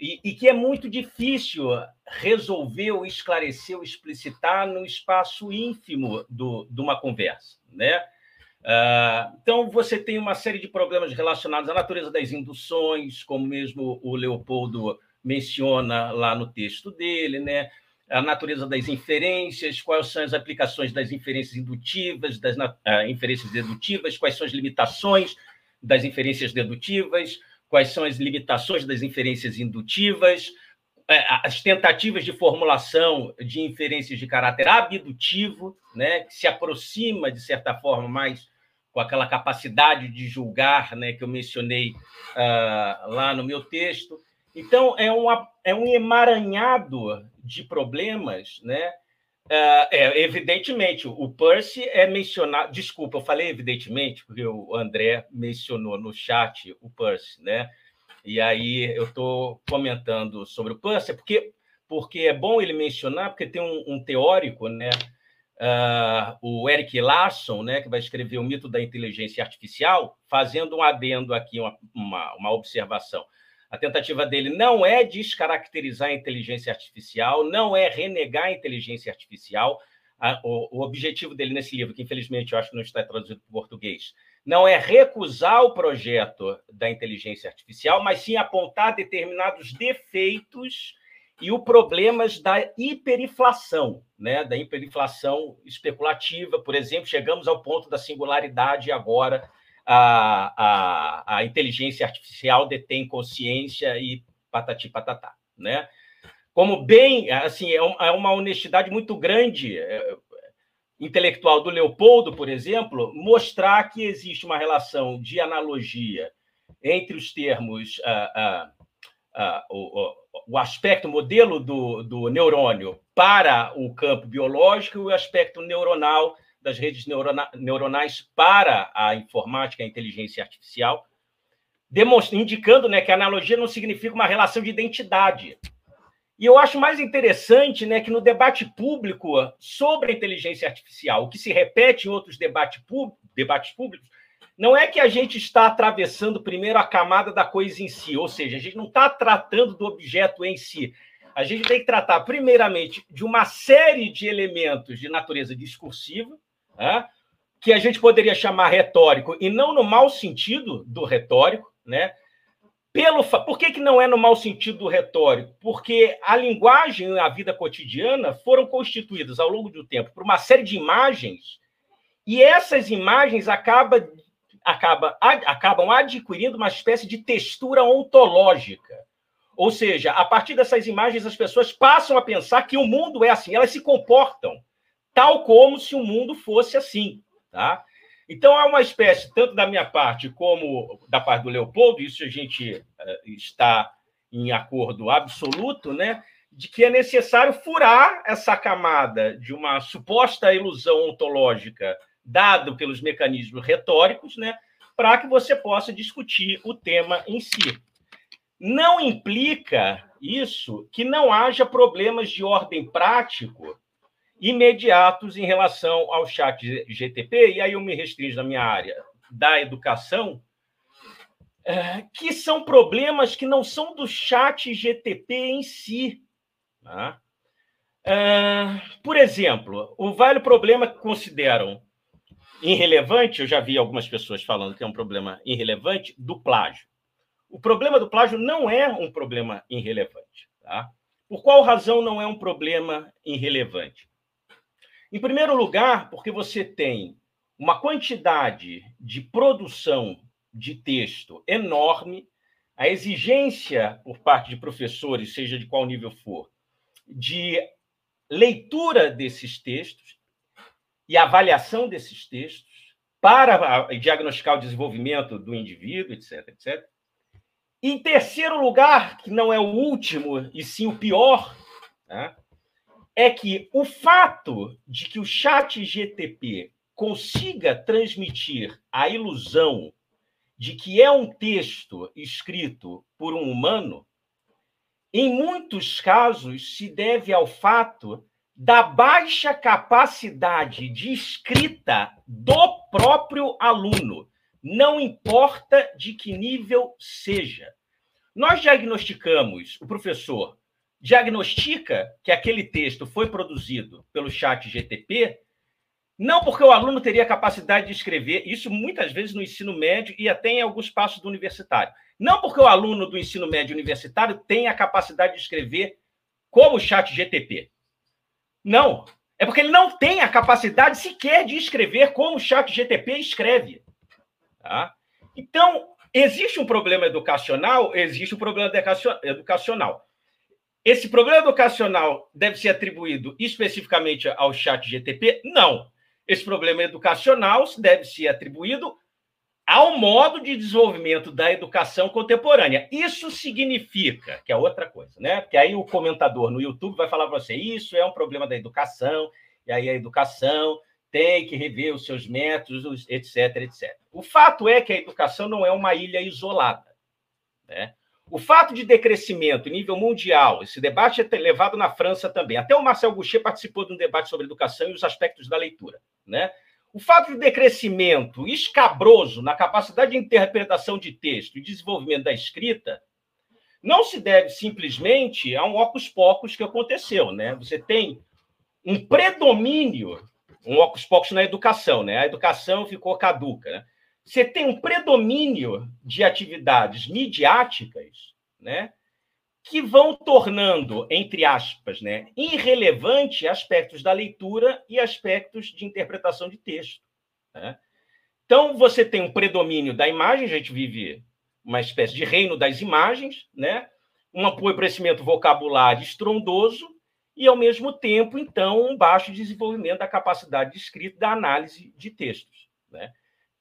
E, e, que é muito difícil resolver ou esclarecer ou explicitar no espaço ínfimo do, de uma conversa, né? Uh, então, você tem uma série de problemas relacionados à natureza das induções, como mesmo o Leopoldo menciona lá no texto dele, né? a natureza das inferências, quais são as aplicações das inferências indutivas, das uh, inferências dedutivas, quais são as limitações das inferências dedutivas, quais são as limitações das inferências indutivas, é, as tentativas de formulação de inferências de caráter abdutivo, né, que se aproxima, de certa forma, mais com aquela capacidade de julgar né, que eu mencionei uh, lá no meu texto. Então, é, uma, é um emaranhado de problemas. Né? Uh, é, evidentemente, o Percy é mencionado. Desculpa, eu falei evidentemente, porque o André mencionou no chat o Percy. Né? E aí eu estou comentando sobre o Percy, porque, porque é bom ele mencionar, porque tem um, um teórico, né? uh, o Eric Larson, né, que vai escrever o mito da inteligência artificial, fazendo um adendo aqui, uma, uma, uma observação. A tentativa dele não é descaracterizar a inteligência artificial, não é renegar a inteligência artificial. o, objetivo dele nesse livro, que infelizmente eu acho que não está traduzido para português, não é recusar o projeto da inteligência artificial, mas sim apontar determinados defeitos e o problemas da hiperinflação, né, da hiperinflação especulativa, por exemplo, chegamos ao ponto da singularidade agora a, a, a inteligência artificial detém consciência e patati patatá, né? Como bem, assim, é, é uma honestidade muito grande é, intelectual do Leopoldo, por exemplo, mostrar que existe uma relação de analogia entre os termos ah, ah, o, o aspecto, modelo do, do neurônio para o campo biológico e o aspecto neuronal das redes neurona, neuronais para a informática a inteligência artificial, indicando né, que a analogia não significa uma relação de identidade. E eu acho mais interessante né, que no debate público sobre a inteligência artificial, o que se repete em outros debate debates públicos, não é que a gente está atravessando primeiro a camada da coisa em si, ou seja, a gente não está tratando do objeto em si. A gente tem que tratar, primeiramente, de uma série de elementos de natureza discursiva, né, que a gente poderia chamar retórico, e não no mau sentido do retórico, né? Pelo, por que, que não é no mau sentido do retórico? Porque a linguagem e a vida cotidiana foram constituídas ao longo do tempo por uma série de imagens, e essas imagens acabam acaba, ad, acabam adquirindo uma espécie de textura ontológica. Ou seja, a partir dessas imagens, as pessoas passam a pensar que o mundo é assim, elas se comportam tal como se o mundo fosse assim. Tá? Então, há uma espécie, tanto da minha parte como da parte do Leopoldo, isso a gente uh, está em acordo absoluto, né, de que é necessário furar essa camada de uma suposta ilusão ontológica dado pelos mecanismos retóricos, né, para que você possa discutir o tema em si. Não implica isso que não haja problemas de ordem prático imediatos em relação ao chat GTP, e aí eu me restringo na minha área da educação, é, que são problemas que não são do chat GTP em si. Tá? É, por exemplo, o velho problema que consideram irrelevante, eu já vi algumas pessoas falando que é um problema irrelevante, do plágio. O problema do plágio não é um problema irrelevante. Tá? Por qual razão não é um problema irrelevante? Em primeiro lugar, porque você tem uma quantidade de produção de texto enorme, a exigência por parte de professores, seja de qual nível for, de leitura desses textos e avaliação desses textos para diagnosticar o desenvolvimento do indivíduo, etc, etc. Em terceiro lugar, que não é o último e sim o pior, né, é que o fato de que o chat GTP consiga transmitir a ilusão de que é um texto escrito por um humano, em muitos casos se deve ao fato da baixa capacidade de escrita do próprio aluno, não importa de que nível seja. Nós diagnosticamos, o professor diagnostica que aquele texto foi produzido pelo chat GTP, não porque o aluno teria capacidade de escrever, isso muitas vezes no ensino médio e até em alguns passos do universitário. Não porque o aluno do ensino médio universitário tem a capacidade de escrever como o chat GTP. Não. É porque ele não tem a capacidade sequer de escrever como o chat GTP escreve. Tá? Então, existe um problema educacional, existe um problema educacional. Esse problema educacional deve ser atribuído especificamente ao chat GTP? Não. Esse problema educacional deve ser atribuído ao modo de desenvolvimento da educação contemporânea. Isso significa, que é outra coisa, né? Porque aí o comentador no YouTube vai falar para você, isso é um problema da educação, e aí a educação tem que rever os seus métodos, etc, etc. O fato é que a educação não é uma ilha isolada, né? O fato de decrescimento em nível mundial, esse debate é levado na França também. Até o Marcel Goucher participou de um debate sobre educação e os aspectos da leitura. Né? O fato de decrescimento escabroso na capacidade de interpretação de texto e desenvolvimento da escrita não se deve simplesmente a um ocus pocus que aconteceu. Né? Você tem um predomínio, um ocus pocus na educação, né? a educação ficou caduca. Né? Você tem um predomínio de atividades midiáticas, né, que vão tornando, entre aspas, né, irrelevante aspectos da leitura e aspectos de interpretação de texto. Né? Então, você tem um predomínio da imagem, a gente vive uma espécie de reino das imagens, né? um empobrecimento vocabulário estrondoso e, ao mesmo tempo, então, um baixo desenvolvimento da capacidade de escrita da análise de textos. Né?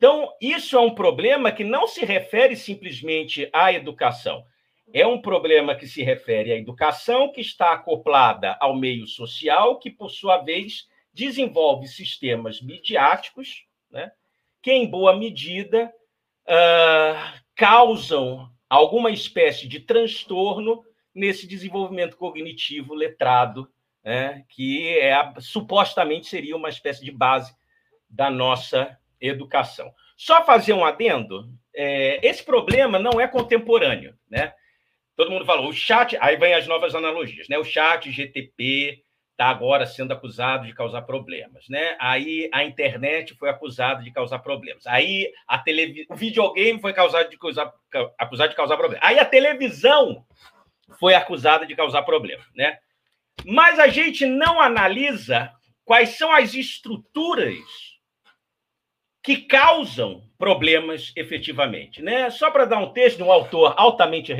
Então, isso é um problema que não se refere simplesmente à educação. É um problema que se refere à educação que está acoplada ao meio social, que, por sua vez, desenvolve sistemas midiáticos, né, que, em boa medida, uh, causam alguma espécie de transtorno nesse desenvolvimento cognitivo letrado, né, que é, supostamente seria uma espécie de base da nossa educação. Só fazer um adendo: é, esse problema não é contemporâneo, né? Todo mundo falou, o chat, aí vem as novas analogias, né? O chat GTP está agora sendo acusado de causar problemas, né? Aí a internet foi acusada de causar problemas. Aí a televi... o videogame foi causado de causar... acusado de causar problemas. Aí a televisão foi acusada de causar problemas, né? Mas a gente não analisa quais são as estruturas que causam problemas efetivamente. Né? Só para dar um texto de um autor altamente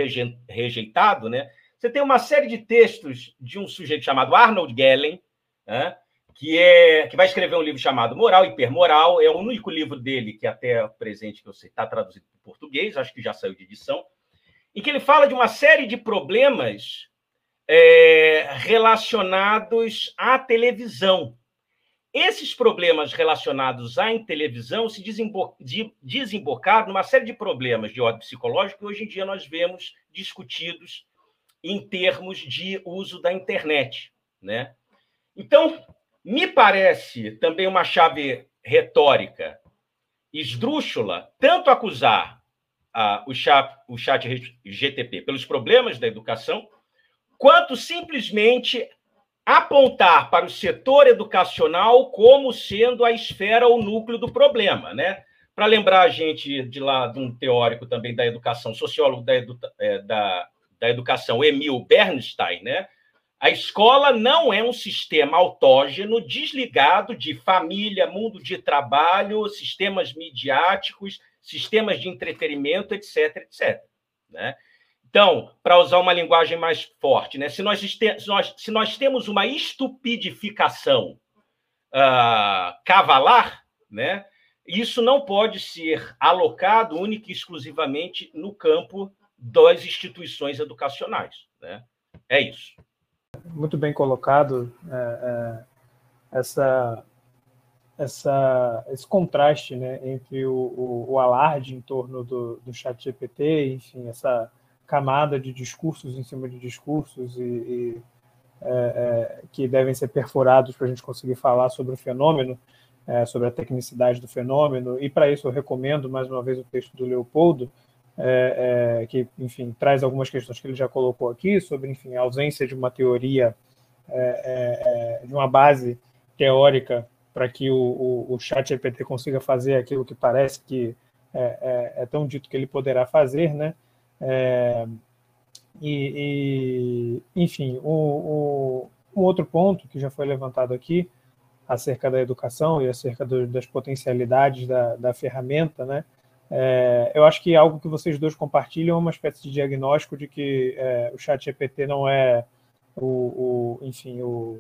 rejeitado, né? você tem uma série de textos de um sujeito chamado Arnold Gellen, né? que, é, que vai escrever um livro chamado Moral Hipermoral, é o único livro dele que até presente que sei está traduzido para português, acho que já saiu de edição, em que ele fala de uma série de problemas é, relacionados à televisão, esses problemas relacionados à televisão se desembocaram numa série de problemas de ordem psicológica que hoje em dia nós vemos discutidos em termos de uso da internet. Né? Então, me parece também uma chave retórica esdrúxula tanto acusar ah, o, chat, o chat GTP pelos problemas da educação, quanto simplesmente apontar para o setor educacional como sendo a esfera ou núcleo do problema, né? Para lembrar a gente de lá de um teórico também da educação, sociólogo da, edu, é, da, da educação, Emil Bernstein, né? A escola não é um sistema autógeno, desligado de família, mundo de trabalho, sistemas midiáticos, sistemas de entretenimento, etc, etc. Né? Então, para usar uma linguagem mais forte, né? se, nós, se, nós, temos uma estupidificação uh, cavalar, né? isso não pode ser alocado única e exclusivamente no campo das instituições educacionais. Né? É isso muito bem colocado é, é, essa, essa, esse contraste né, entre o, o, o, alarde em torno do, do chat GPT, enfim, essa camada de discursos em cima de discursos e, e é, é que devem ser perfurados para a gente conseguir falar sobre o fenômeno, é, sobre a tecnicidade do fenômeno, e para isso eu recomendo mais uma vez o texto do Leopoldo, é, é, que, enfim, traz algumas questões que ele já colocou aqui sobre, enfim, a ausência de uma teoria, é, é, é de uma base teórica para que o, o, o chat GPT consiga fazer aquilo que parece que é, é, tão dito que ele poderá fazer, né? E, e, enfim, o, o, um outro ponto que já foi levantado aqui acerca da educação e acerca do, das potencialidades da, da ferramenta, né? É, eu acho que algo que vocês dois compartilham é uma espécie de diagnóstico de que é, o chat GPT não é o, o enfim, o,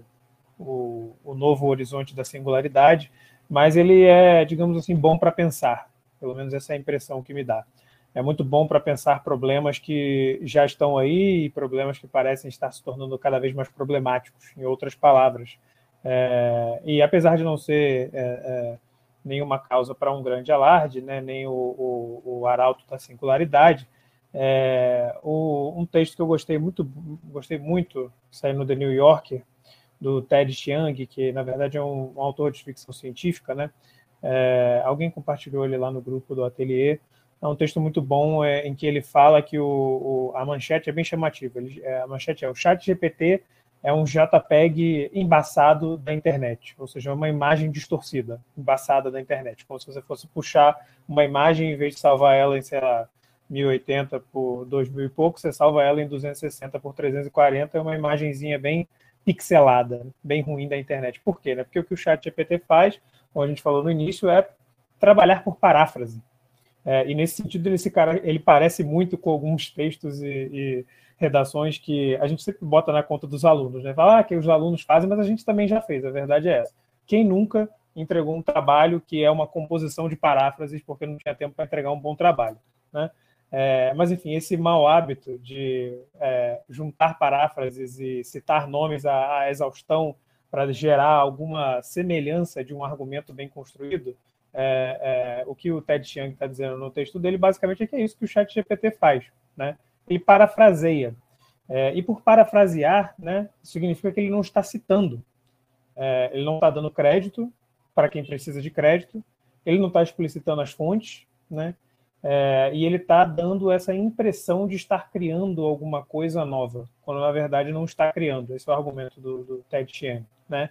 o, o, novo horizonte da singularidade, mas ele é, digamos assim, bom para pensar. Pelo menos essa é a impressão que me dá. É muito bom para pensar problemas que já estão aí e problemas que parecem estar se tornando cada vez mais problemáticos, em outras palavras. É, e apesar de não ser é, é, nenhuma causa para um grande alarde, né, nem o, o, o arauto da singularidade. É, o, um texto que eu gostei muito, gostei muito, saiu no The New Yorker, do Ted Chiang, que na verdade é um, um autor de ficção científica, né? É, alguém compartilhou ele lá no grupo do Atelier. É um texto muito bom é, em que ele fala que o, o, a manchete é bem chamativa. Ele, é, a manchete é o chat GPT é um JPEG embaçado da internet, ou seja, uma imagem distorcida, embaçada da internet, como se você fosse puxar uma imagem em vez de salvar ela em, sei lá, 1080 por 2000 e pouco, você salva ela em 260 por 340, é uma imagenzinha bem pixelada, bem ruim da internet. Por quê? Né? Porque o que o chat GPT faz, como a gente falou no início, é trabalhar por paráfrase. É, e nesse sentido, esse cara ele parece muito com alguns textos e, e redações que a gente sempre bota na conta dos alunos, né? Fala ah, que os alunos fazem, mas a gente também já fez, a verdade é essa. Quem nunca entregou um trabalho que é uma composição de paráfrases porque não tinha tempo para entregar um bom trabalho, né? É, mas, enfim, esse mau hábito de é, juntar paráfrases e citar nomes à, à exaustão para gerar alguma semelhança de um argumento bem construído, é, é o que o Ted Chiang está dizendo no texto dele, basicamente é que é isso que o chat GPT faz, né? ele parafraseia. É, e por parafrasear, né, significa que ele não está citando, é, ele não está dando crédito para quem precisa de crédito, ele não está explicitando as fontes, né, é, e ele está dando essa impressão de estar criando alguma coisa nova, quando na verdade não está criando. Esse é o argumento do, do Ted Chiang. Né?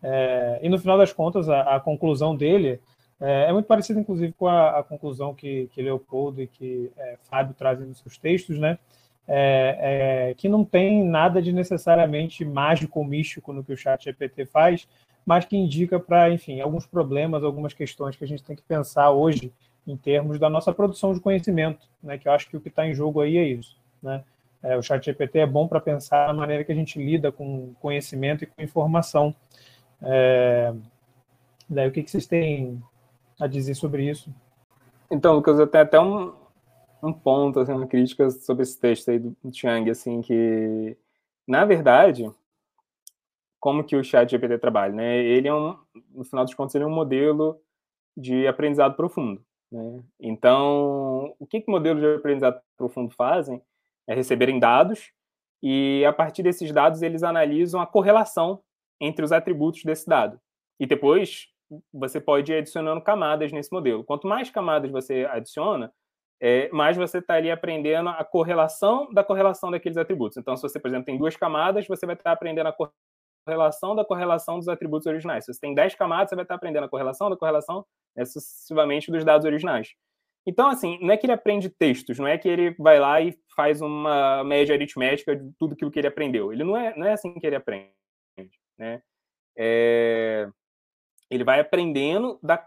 É, e no final das contas, a, a conclusão dele é, é muito parecido, inclusive, com a, a conclusão que, que, Leopoldo e que é, Fábio trazem nos seus textos, né? É, é, que não tem nada de necessariamente mágico ou místico no que o chat GPT faz, mas que indica para, enfim, alguns problemas, algumas questões que a gente tem que pensar hoje em termos da nossa produção de conhecimento, né? Que eu acho que o que está em jogo aí é isso, né? É, o chat GPT é bom para pensar na maneira que a gente lida com conhecimento e com informação. É, daí, o que, que vocês têm a dizer sobre isso? Então, Lucas, eu tenho até um, um ponto, assim, uma crítica sobre esse texto aí do Chiang, assim, que, na verdade, como que o chat GPT trabalha, né? Ele é um, no final dos contos, ele é um modelo de aprendizado profundo, né? Então, o que que modelos de aprendizado profundo fazem é receberem dados e, a partir desses dados, eles analisam a correlação entre os atributos desse dado. E depois você pode ir adicionando camadas nesse modelo. Quanto mais camadas você adiciona, é, mais você está ali aprendendo a correlação da correlação daqueles atributos. Então, se você, por exemplo, tem duas camadas, você vai estar aprendendo a correlação da correlação dos atributos originais. Se você tem 10 camadas, você vai estar aprendendo a correlação da correlação né, sucessivamente dos dados originais. Então, assim, não é que ele aprende textos, não é que ele vai lá e faz uma média aritmética de tudo aquilo que ele aprendeu. Ele não é, não é assim que ele aprende, né? É... Ele vai aprendendo da,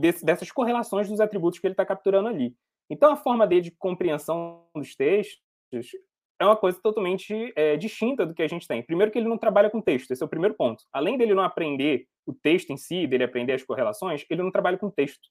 desse, dessas correlações dos atributos que ele está capturando ali. Então, a forma dele de compreensão dos textos é uma coisa totalmente é, distinta do que a gente tem. Primeiro que ele não trabalha com texto, esse é o primeiro ponto. Além dele não aprender o texto em si, dele aprender as correlações, ele não trabalha com texto.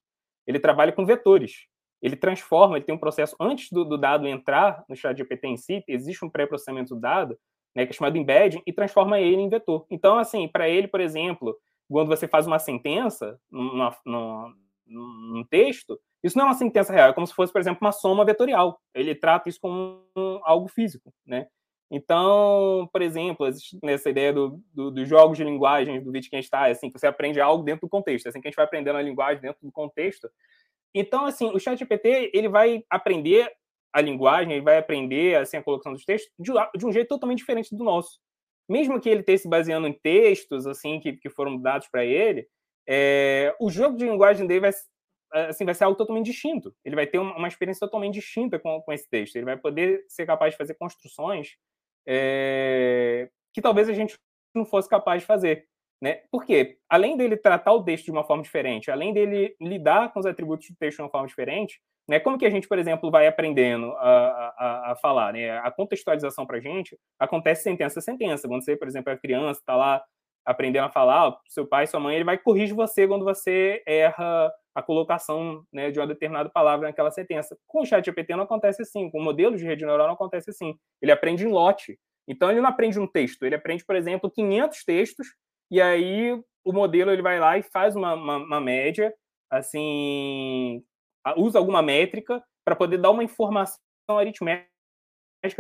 Ele trabalha com vetores. Ele transforma, ele tem um processo antes do, do dado entrar no chat GPT em si, existe um pré-processamento do dado, né, que é chamado embedding, e transforma ele em vetor. Então, assim, para ele, por exemplo, quando você faz uma sentença num, texto, isso não é uma sentença real, é como se fosse, por exemplo, uma soma vetorial. Ele trata isso como um, algo físico, né? Então, por exemplo, nessa ideia do, do, dos jogos de linguagem do Wittgenstein, assim, que você aprende algo dentro do contexto, é assim que a gente vai aprendendo a linguagem dentro do contexto. Então, assim, o ChatGPT, ele vai aprender a linguagem, ele vai aprender, assim, a colocação dos textos de, de um jeito totalmente diferente do nosso. Mesmo que ele esteja se baseando em textos, assim, que, que foram dados para ele, é, o jogo de linguagem dele vai, assim, vai ser algo totalmente distinto. Ele vai ter uma, uma experiência totalmente distinta com, com, esse texto. Ele vai poder ser capaz de fazer construções é, que talvez a gente não fosse capaz de fazer. Né? Porque, além dele tratar o texto de uma forma diferente, além dele lidar com os atributos do texto de uma forma diferente, né? como que a gente, por exemplo, vai aprendendo a, a, a falar? Né? A contextualização para a gente acontece sentença a sentença. Quando você, por exemplo, é criança, está lá aprendendo a falar, seu pai, sua mãe, ele vai corrigir você quando você erra a colocação né, de uma determinada palavra naquela sentença. Com o chat GPT não acontece assim, com o modelo de rede neural não acontece assim. Ele aprende em lote. Então ele não aprende um texto, ele aprende, por exemplo, 500 textos e aí o modelo ele vai lá e faz uma, uma, uma média, assim, usa alguma métrica para poder dar uma informação aritmética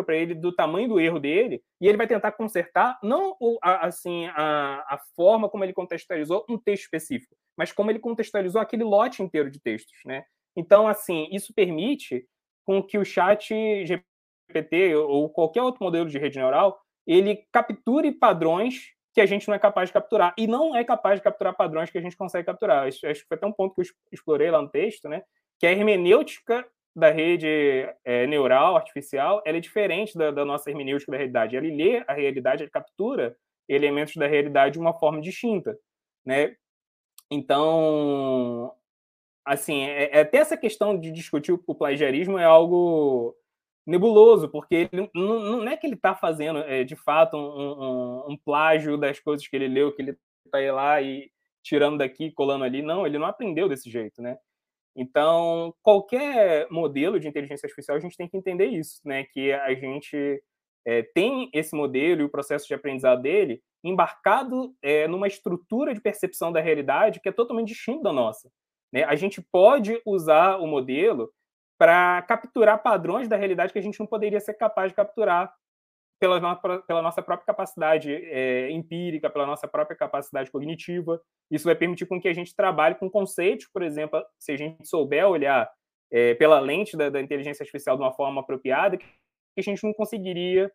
para ele do tamanho do erro dele e ele vai tentar consertar não assim a, a forma como ele contextualizou um texto específico, mas como ele contextualizou aquele lote inteiro de textos, né? Então, assim, isso permite com que o chat GPT ou qualquer outro modelo de rede neural ele capture padrões que a gente não é capaz de capturar e não é capaz de capturar padrões que a gente consegue capturar. Acho, que foi até um ponto que eu explorei lá no texto, né? Que a hermenêutica da rede é, neural artificial ela é diferente da, da, nossa hermenêutica da realidade. Ele lê a realidade, ele captura elementos da realidade de uma forma distinta, né? Então, assim, é, é, até essa questão de discutir o plagiarismo é algo nebuloso, porque ele, não, não é que ele está fazendo, é, de fato, um, um, um, plágio das coisas que ele leu, que ele está lá e tirando daqui, colando ali. Não, ele não aprendeu desse jeito, né? Então, qualquer modelo de inteligência artificial, a gente tem que entender isso, né? Que a gente é, tem esse modelo e o processo de aprendizado dele embarcado é, numa estrutura de percepção da realidade que é totalmente distinta da nossa. Né? A gente pode usar o modelo para capturar padrões da realidade que a gente não poderia ser capaz de capturar pela, pela nossa própria capacidade é, empírica, pela nossa própria capacidade cognitiva. Isso vai permitir com que a gente trabalhe com conceitos, por exemplo, se a gente souber olhar é, pela lente da, da, inteligência artificial de uma forma apropriada, que a gente não conseguiria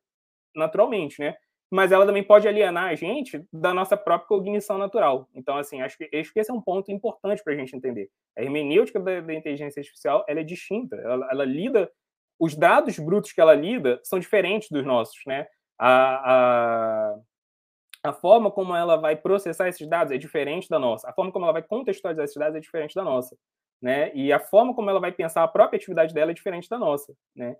naturalmente, né? Mas ela também pode alienar a gente da nossa própria cognição natural. Então, assim, acho que, acho que esse é um ponto importante para a gente entender. A hermenêutica da, da, inteligência artificial ela é distinta. Ela, ela lida os dados brutos que ela lida são diferentes dos nossos, né? A, a, a, forma como ela vai processar esses dados é diferente da nossa. A forma como ela vai contextualizar esses dados é diferente da nossa, né? E a forma como ela vai pensar a própria atividade dela é diferente da nossa, né?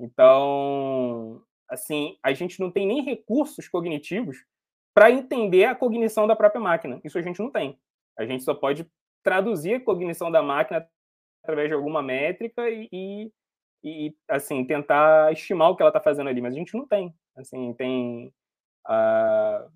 Então, assim, a gente não tem nem recursos cognitivos para entender a cognição da própria máquina. Isso a gente não tem. A gente só pode traduzir a cognição da máquina através de alguma métrica e, e e, assim, tentar estimar o que ela está fazendo ali, mas a gente não tem. Assim, tem uh,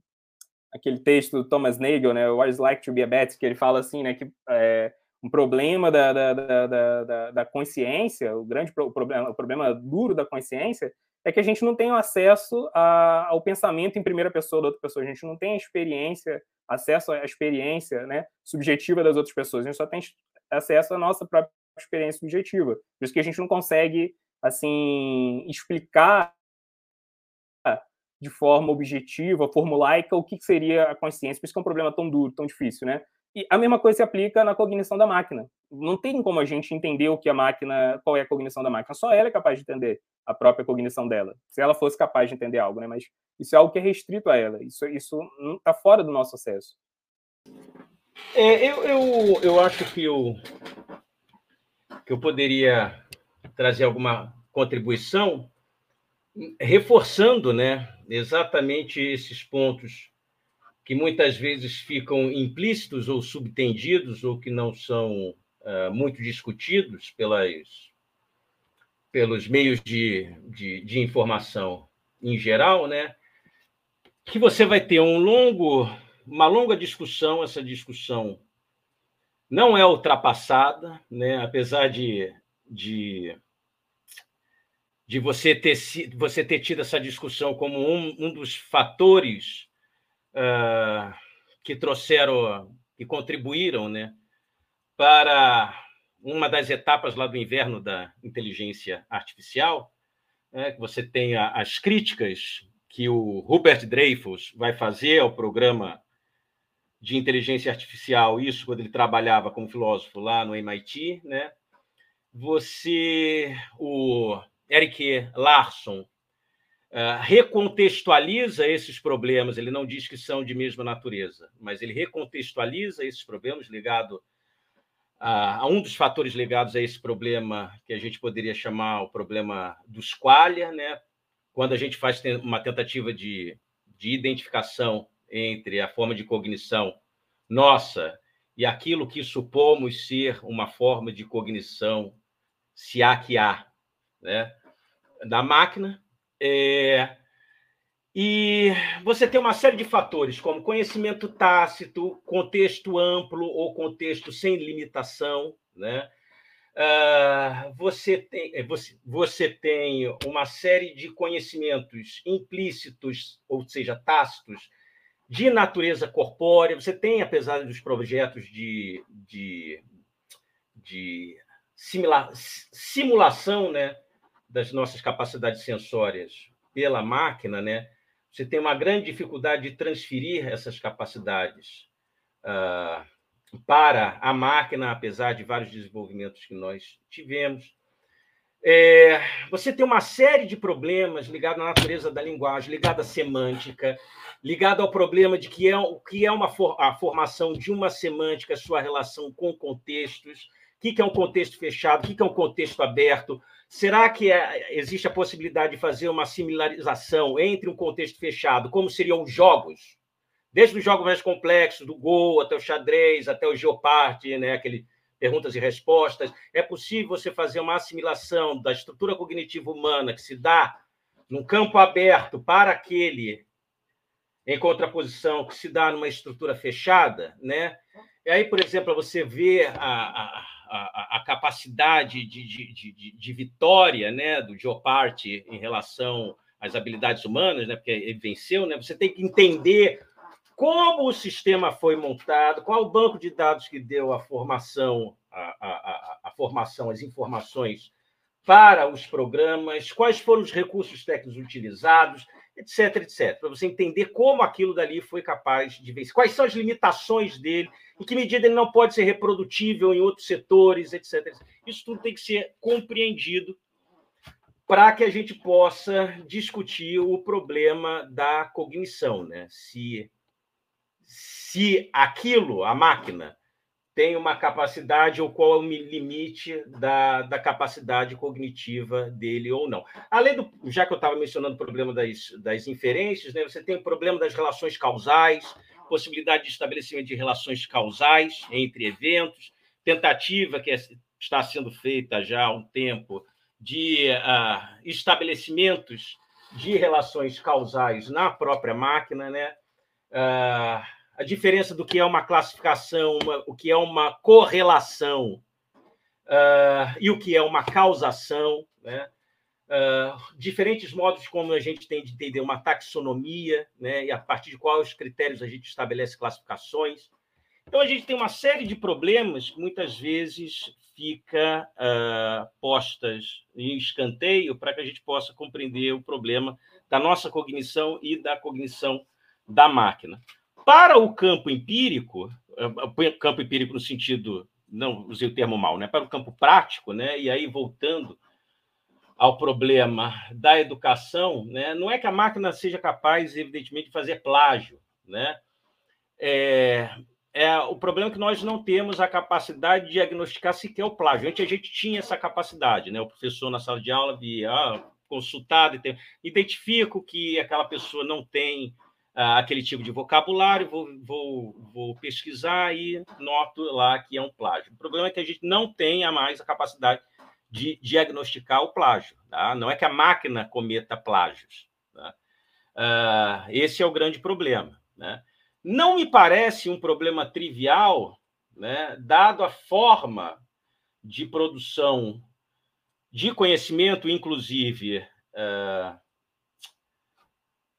aquele texto do Thomas Nagel, né, What is Like to be a Bat, que ele fala assim, né, que é, um problema da, da, da, da, da consciência, o grande pro, problema, o problema duro da consciência é que a gente não tem acesso a, ao pensamento em primeira pessoa da outra pessoa, a gente não tem a experiência, acesso à experiência né, subjetiva das outras pessoas, a gente só tem acesso à nossa própria experiência subjetiva. Por isso que a gente não consegue, assim, explicar de forma objetiva, formulaica, o que seria a consciência. Por isso que é um problema tão duro, tão difícil, né? E a mesma coisa se aplica na cognição da máquina. Não tem como a gente entender o que a máquina, qual é a cognição da máquina. Só ela é capaz de entender a própria cognição dela. Se ela fosse capaz de entender algo, né? Mas isso é algo que é restrito a ela. Isso, isso está fora do nosso acesso. É, eu, eu, eu acho que eu, que eu poderia trazer alguma contribuição reforçando, né, exatamente esses pontos que muitas vezes ficam implícitos ou subtendidos ou que não são uh, muito discutidos pelas, pelos meios de, de, de, informação em geral, né? Que você vai ter um longo, uma longa discussão. Essa discussão não é ultrapassada, né? Apesar de, de de você ter, você ter tido essa discussão como um, um dos fatores uh, que trouxeram, que contribuíram né, para uma das etapas lá do inverno da inteligência artificial, né, que você tem as críticas que o Rupert Dreyfus vai fazer ao programa de inteligência artificial, isso quando ele trabalhava como filósofo lá no MIT, né? Você, o Eric Larson, uh, recontextualiza esses problemas, ele não diz que são de mesma natureza, mas ele recontextualiza esses problemas ligado a, a, um dos fatores ligados a esse problema que a gente poderia chamar o problema do squalia, né? quando a gente faz uma tentativa de, de identificação entre a forma de cognição nossa e aquilo que supomos ser uma forma de cognição, se há que há, né? da máquina, é, e você tem uma série de fatores, como conhecimento tácito, contexto amplo ou contexto sem limitação, né? Uh, você, tem, é, você, você tem uma série de conhecimentos implícitos, ou seja, tácitos, de natureza corpórea. Você tem, apesar dos projetos de, de, de simula, simulação, né? das nossas capacidades sensórias pela máquina, né, você tem uma grande dificuldade de transferir essas capacidades uh, para a máquina, apesar de vários desenvolvimentos que nós tivemos. É, você tem uma série de problemas ligados à natureza da linguagem, ligado à semântica, ligado ao problema de que é o que é uma for, a formação de uma semântica, sua relação com contextos, o que é um contexto fechado, o que é um contexto aberto, Será que é, existe a possibilidade de fazer uma similarização entre um contexto fechado, como seriam os jogos, desde os jogos mais complexos, do Go até o xadrez, até o Geopard, né, aquele perguntas e respostas, é possível você fazer uma assimilação da estrutura cognitiva humana que se dá num campo aberto para aquele em contraposição que se dá numa estrutura fechada, né? E aí, por exemplo, você vê a, a a, a capacidade de, de, de, de, vitória né, do Geopard em relação às habilidades humanas, né, porque ele venceu, né, você tem que entender como o sistema foi montado, qual o banco de dados que deu a formação, a, a, a formação, as informações para os programas, quais foram os recursos técnicos utilizados, etc, etc, para você entender como aquilo dali foi capaz de vencer, quais são as limitações dele, em que medida ele não pode ser reprodutível em outros setores, etc. etc. Isso tudo tem que ser compreendido para que a gente possa discutir o problema da cognição, né? Se se aquilo, a máquina, tem uma capacidade ou qual é o limite da, da capacidade cognitiva dele ou não. Além do, já que eu estava mencionando o problema das, das inferências, né, você tem o problema das relações causais, possibilidade de estabelecimento de relações causais entre eventos, tentativa que é, está sendo feita já há um tempo de uh, estabelecimentos de relações causais na própria máquina, né? Uh, a diferença do que é uma classificação, uma, o que é uma correlação uh, e o que é uma causação, né? Uh, diferentes modos como a gente tem de entender uma taxonomia, né? E a partir de quais critérios a gente estabelece classificações. Então a gente tem uma série de problemas que muitas vezes fica uh, postas em escanteio para que a gente possa compreender o problema da nossa cognição e da cognição da máquina. Para o campo empírico, campo empírico no sentido, não usei o termo mal, né? para o campo prático, né? e aí voltando ao problema da educação, né? não é que a máquina seja capaz, evidentemente, de fazer plágio. Né? É, é, o problema é que nós não temos a capacidade de diagnosticar sequer o plágio. Antes a gente tinha essa capacidade, né? o professor na sala de aula via ah, consultado, identifico que aquela pessoa não tem aquele tipo de vocabulário, vou, vou, vou pesquisar e noto lá que é um plágio. O problema é que a gente não tenha mais a capacidade de diagnosticar o plágio. Tá? Não é que a máquina cometa plágios. Tá? Uh, esse é o grande problema. Né? Não me parece um problema trivial, né, dado a forma de produção de conhecimento, inclusive uh,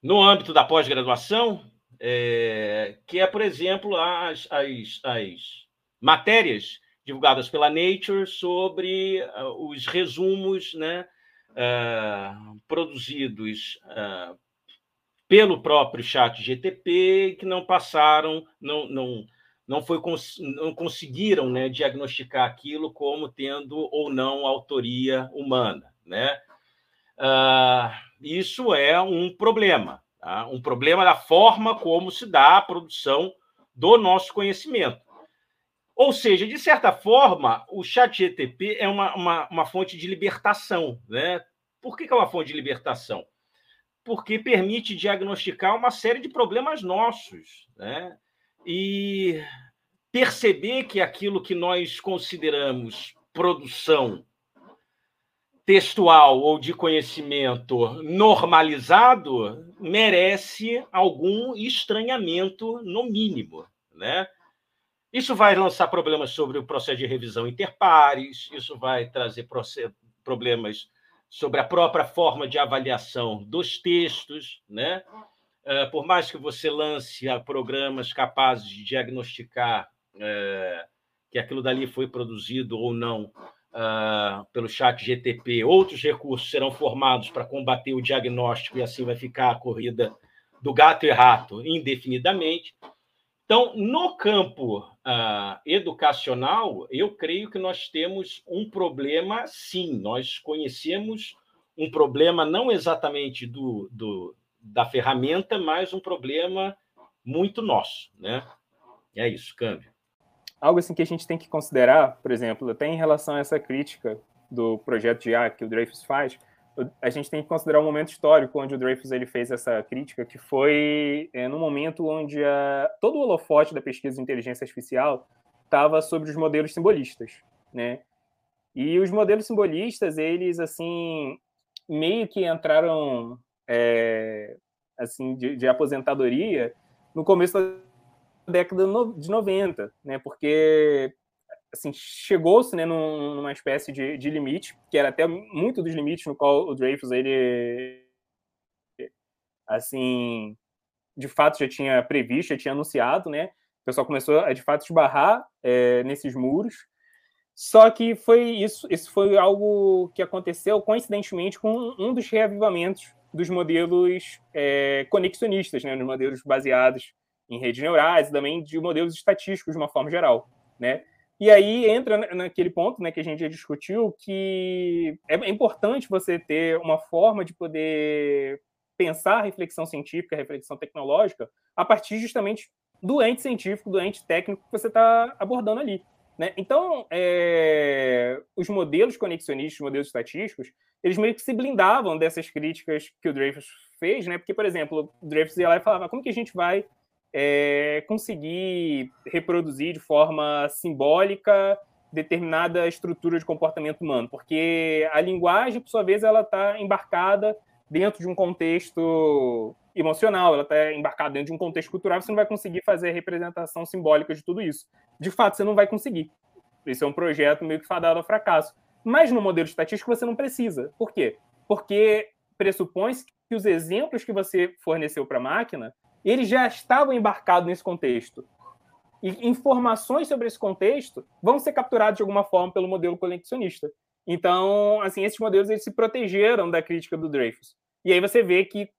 no âmbito da pós-graduação, é, que é, por exemplo, as, as, as matérias divulgadas pela Nature sobre uh, os resumos né, uh, produzidos uh, pelo próprio chat GTP que não passaram, não, não, não, foi, não conseguiram né, diagnosticar aquilo como tendo ou não autoria humana. Né? Isso é um problema, tá? um problema da forma como se dá a produção do nosso conhecimento. Ou seja, de certa forma, o chat GTP é uma, uma, uma fonte de libertação. Né? Por que, que é uma fonte de libertação? Porque permite diagnosticar uma série de problemas nossos. Né? E perceber que aquilo que nós consideramos produção textual ou de conhecimento normalizado merece algum estranhamento, no mínimo. Né? Isso vai lançar problemas sobre o processo de revisão interpares, isso vai trazer problemas sobre a própria forma de avaliação dos textos, né? É, por mais que você lance programas capazes de diagnosticar é, que aquilo dali foi produzido ou não é, pelo chat GTP, outros recursos serão formados para combater o diagnóstico e assim vai ficar a corrida do gato e rato indefinidamente. Então, no campo uh, educacional, eu creio que nós temos um problema, sim. Nós conhecemos um problema não exatamente do, do, da ferramenta, mas um problema muito nosso, né? É isso, câmbio. Algo assim que a gente tem que considerar, por exemplo, até em relação a essa crítica do projeto de IA que o Dreyfus faz, a gente tem que considerar um momento histórico onde o Dreyfus ele fez essa crítica, que foi é, no momento onde a, todo o holofote da pesquisa de inteligência artificial estava sobre os modelos simbolistas, né? E os modelos simbolistas, eles, assim, meio que entraram, é, assim, de, de aposentadoria no começo da década de 90, né? Porque assim, chegou-se né, numa espécie de, de, limite, que era até muito dos limites no qual o Dreyfus, ele, assim, de fato já tinha previsto, já tinha anunciado, né? O pessoal começou a, de fato, esbarrar é, nesses muros. Só que foi isso, isso foi algo que aconteceu coincidentemente com um dos reavivamentos dos modelos é, conexionistas, né, nos modelos baseados em redes neurais também de modelos estatísticos de uma forma geral, né? E aí entra naquele ponto né, que a gente já discutiu, que é importante você ter uma forma de poder pensar a reflexão científica, a reflexão tecnológica, a partir justamente do ente científico, do ente técnico que você está abordando ali. Né? Então, é... os modelos conexionistas, os modelos estatísticos, eles meio que se blindavam dessas críticas que o Dreyfus fez, né? porque, por exemplo, o Dreyfus ia lá e falava como que a gente vai é, conseguir reproduzir de forma simbólica determinada estrutura de comportamento humano, porque a linguagem, por sua vez, ela está embarcada dentro de um contexto emocional, ela está embarcada dentro de um contexto cultural, você não vai conseguir fazer a representação simbólica de tudo isso. De fato, você não vai conseguir. Isso é um projeto meio que fadado ao fracasso. Mas no modelo estatístico você não precisa. Por quê? Porque pressupõe que os exemplos que você forneceu para a máquina eles já estavam embarcados nesse contexto. E informações sobre esse contexto vão ser capturadas de alguma forma pelo modelo conexionista. Então, assim, esses modelos eles se protegeram da crítica do Dreyfus. E aí você vê que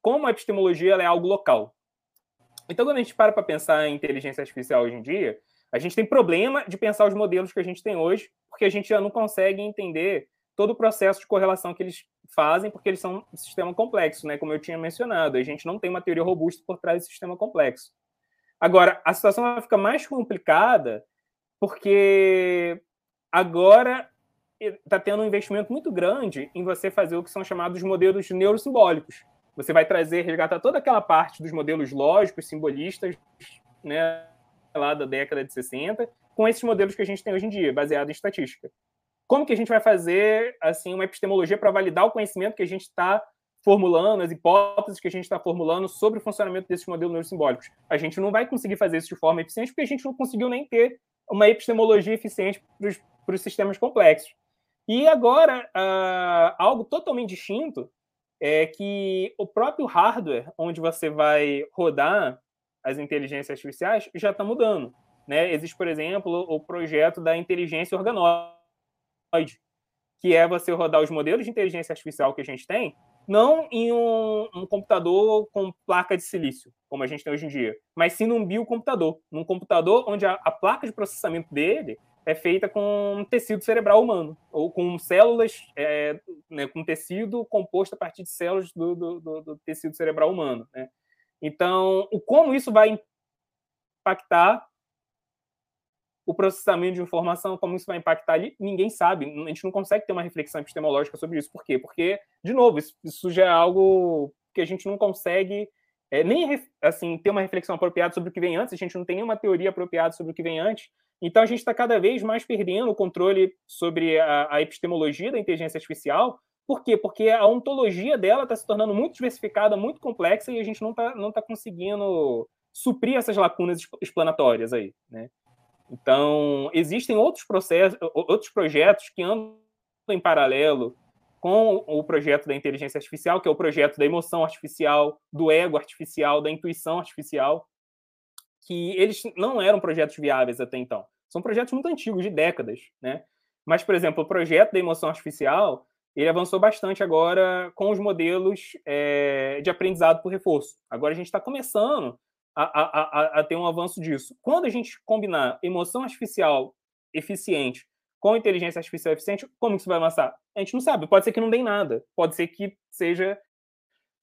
como a epistemologia é algo local. Então, quando a gente para para pensar em inteligência artificial hoje em dia, a gente tem problema de pensar os modelos que a gente tem hoje, porque a gente já não consegue entender todo o processo de correlação que eles fazem, porque eles são um sistema complexo, né? Como eu tinha mencionado, a gente não tem uma teoria robusta por trás desse sistema complexo. Agora, a situação vai ficar mais complicada porque agora está tendo um investimento muito grande em você fazer o que são chamados modelos neurosimbólicos. Você vai trazer, resgatar toda aquela parte dos modelos lógicos, simbolistas, né, lá da década de 60, com esses modelos que a gente tem hoje em dia, baseado em estatística. Como que a gente vai fazer assim uma epistemologia para validar o conhecimento que a gente está formulando, as hipóteses que a gente está formulando sobre o funcionamento desses modelos neurosimbólicos? A gente não vai conseguir fazer isso de forma eficiente porque a gente não conseguiu nem ter uma epistemologia eficiente para os sistemas complexos. E agora, uh, algo totalmente distinto é que o próprio hardware onde você vai rodar as inteligências artificiais já está mudando. Né? Existe, por exemplo, o projeto da inteligência organoide, que é você rodar os modelos de inteligência artificial que a gente tem, não em um, um, computador com placa de silício, como a gente tem hoje em dia, mas sim num biocomputador, num computador onde a, a placa de processamento dele é feita com tecido cerebral humano, ou com células, é, né, com tecido composto a partir de células do, do, do, do tecido cerebral humano. Né? Então, o como isso vai impactar o processamento de informação, como isso vai impactar ali, ninguém sabe. A gente não consegue ter uma reflexão epistemológica sobre isso. Por quê? Porque, de novo, isso, já é algo que a gente não consegue é, nem assim ter uma reflexão apropriada sobre o que vem antes, a gente não tem nenhuma teoria apropriada sobre o que vem antes. Então, a gente está cada vez mais perdendo o controle sobre a, a epistemologia da inteligência artificial, por quê? Porque a ontologia dela está se tornando muito diversificada, muito complexa, e a gente não está não tá conseguindo suprir essas lacunas explanatórias aí, né? Então, existem outros processos, outros projetos que andam em paralelo com o projeto da inteligência artificial, que é o projeto da emoção artificial, do ego artificial, da intuição artificial, que eles não eram projetos viáveis até então. São projetos muito antigos, de décadas, né? Mas, por exemplo, o projeto da emoção artificial, ele avançou bastante agora com os modelos é, de aprendizado por reforço. Agora a gente está começando a, a, a, ter um avanço disso. Quando a gente combinar emoção artificial eficiente com inteligência artificial eficiente, como isso vai avançar? A gente não sabe. Pode ser que não dê nada. Pode ser que seja,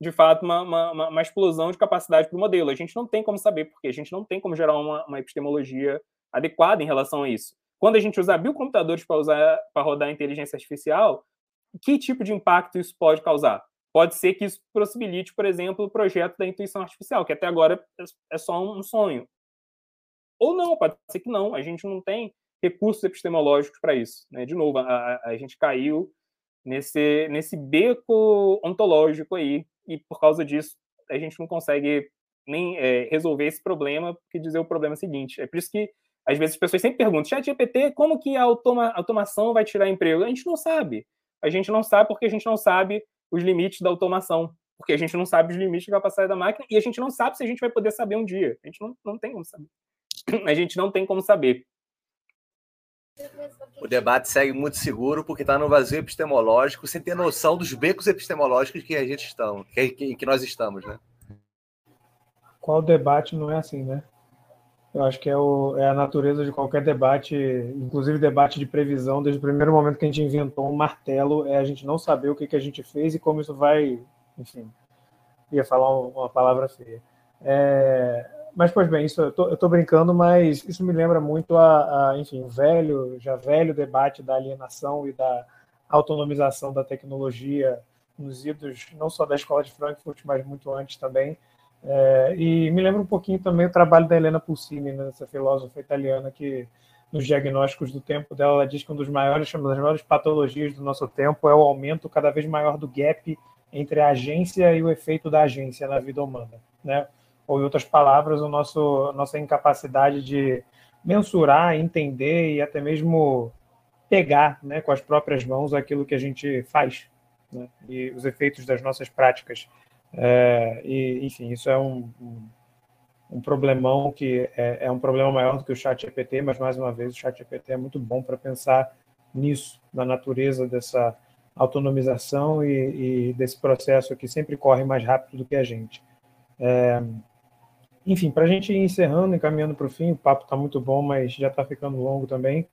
de fato, uma, uma, uma explosão de capacidade para o modelo. A gente não tem como saber, porque a gente não tem como gerar uma, uma epistemologia adequada em relação a isso. Quando a gente usar biocomputadores para usar para rodar inteligência artificial, que tipo de impacto isso pode causar? Pode ser que isso possibilite, por exemplo, o projeto da intuição artificial, que até agora é só um sonho. Ou não, pode ser que não. A gente não tem recursos epistemológicos para isso. Né? De novo, a, a, gente caiu nesse, nesse beco ontológico aí, e por causa disso a gente não consegue nem é, resolver esse problema, porque dizer o problema é seguinte. É por isso que, às vezes, as pessoas sempre perguntam, chat GPT, como que a automa automação vai tirar emprego? A gente não sabe. A gente não sabe porque a gente não sabe os limites da automação, porque a gente não sabe os limites da capacidade da máquina e a gente não sabe se a gente vai poder saber um dia. A gente não, não tem como saber. A gente não tem como saber. O debate segue muito seguro porque está no vazio epistemológico, sem ter noção dos becos epistemológicos que a gente estamos, que, que, que nós estamos, né? Qual debate não é assim, né? Eu acho que é, o, é, a natureza de qualquer debate, inclusive debate de previsão, desde o primeiro momento que a gente inventou um martelo, é a gente não saber o que, que a gente fez e como isso vai. Enfim, ia falar uma palavra feia. É, mas, pois bem, isso, eu estou brincando, mas isso me lembra muito a, a, enfim, o velho, já velho debate da alienação e da autonomização da tecnologia nos idos, não só da escola de Frankfurt, mas muito antes também é, e me lembra um pouquinho também o trabalho da Helena Pulcini, né, essa filósofa italiana que nos diagnósticos do tempo dela, ela diz que uma dos maiores, uma das maiores patologias do nosso tempo é o aumento cada vez maior do gap entre a agência e o efeito da agência na vida humana, né? Ou em outras palavras, o nosso a nossa incapacidade de mensurar, entender e até mesmo pegar, né, com as próprias mãos aquilo que a gente faz, né? E os efeitos das nossas práticas. É, e, enfim, isso é um, um, um problemão que é, é, um problema maior do que o chat GPT, mas, mais uma vez, o chat GPT é muito bom para pensar nisso, na natureza dessa autonomização e, e, desse processo que sempre corre mais rápido do que a gente. É, enfim, para a gente ir encerrando, encaminhando para o fim, o papo está muito bom, mas já está ficando longo também.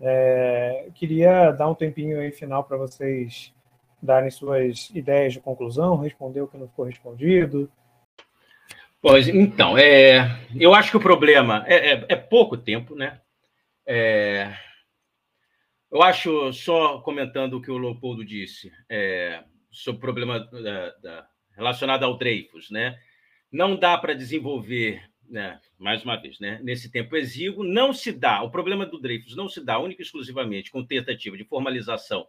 É, queria dar um tempinho aí final para vocês darem suas ideias de conclusão, responder o que não ficou respondido. Pois, então, é, eu acho que o problema é, é, é pouco tempo, né? É, eu acho, só comentando o que o Leopoldo disse, é, sobre o problema da, da, relacionado ao Dreyfus, né? Não dá para desenvolver, né, mais uma vez, né, nesse tempo exíguo, não se dá, o problema do Dreyfus não se dá única e exclusivamente com tentativa de formalização,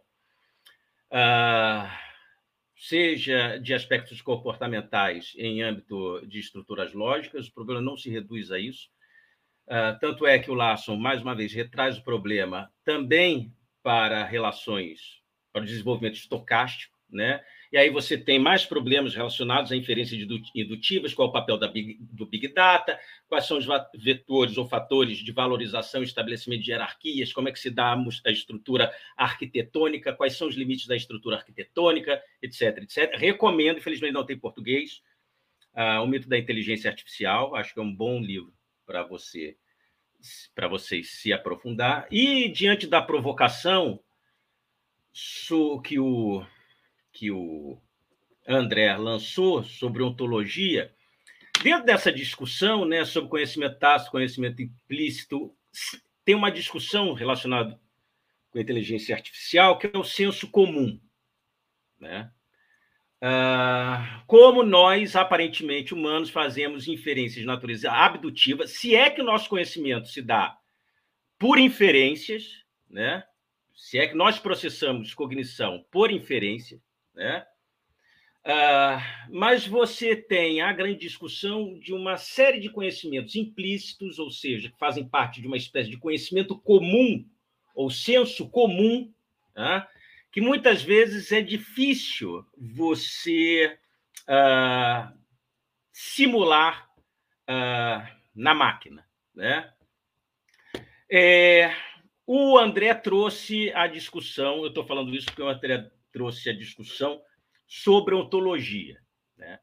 seja de aspectos comportamentais em âmbito de estruturas lógicas, o problema não se reduz a isso. Ah, tanto é que o Larson, mais uma vez, retraz o problema também para relações, para o desenvolvimento estocástico, né? E aí você tem mais problemas relacionados à inferência indutivas, qual é o papel big, do Big Data, quais são os vetores ou fatores de valorização e estabelecimento de hierarquias, como é que se dá a estrutura arquitetônica, quais são os limites da estrutura arquitetônica, etc, etc. Recomendo, infelizmente não tem português, uh, O Mito da Inteligência Artificial, acho que é um bom livro para você para vocês se aprofundar. E diante da provocação que o que o André lançou sobre ontologia, dentro dessa discussão né, sobre conhecimento tácito, conhecimento implícito, tem uma discussão relacionada com a inteligência artificial, que é o senso comum. Né? Ah, como nós, aparentemente humanos, fazemos inferências de natureza abdutiva, se é que o nosso conhecimento se dá por inferências, né? se é que nós processamos cognição por inferência, né? Ah, mas você tem a grande discussão de uma série de conhecimentos implícitos, ou seja, que fazem parte de uma espécie de conhecimento comum ou senso comum, né? que muitas vezes é difícil você ah, simular ah, na máquina. Né? É, o André trouxe a discussão, eu estou falando isso porque o André trouxe a discussão sobre ontologia. Né?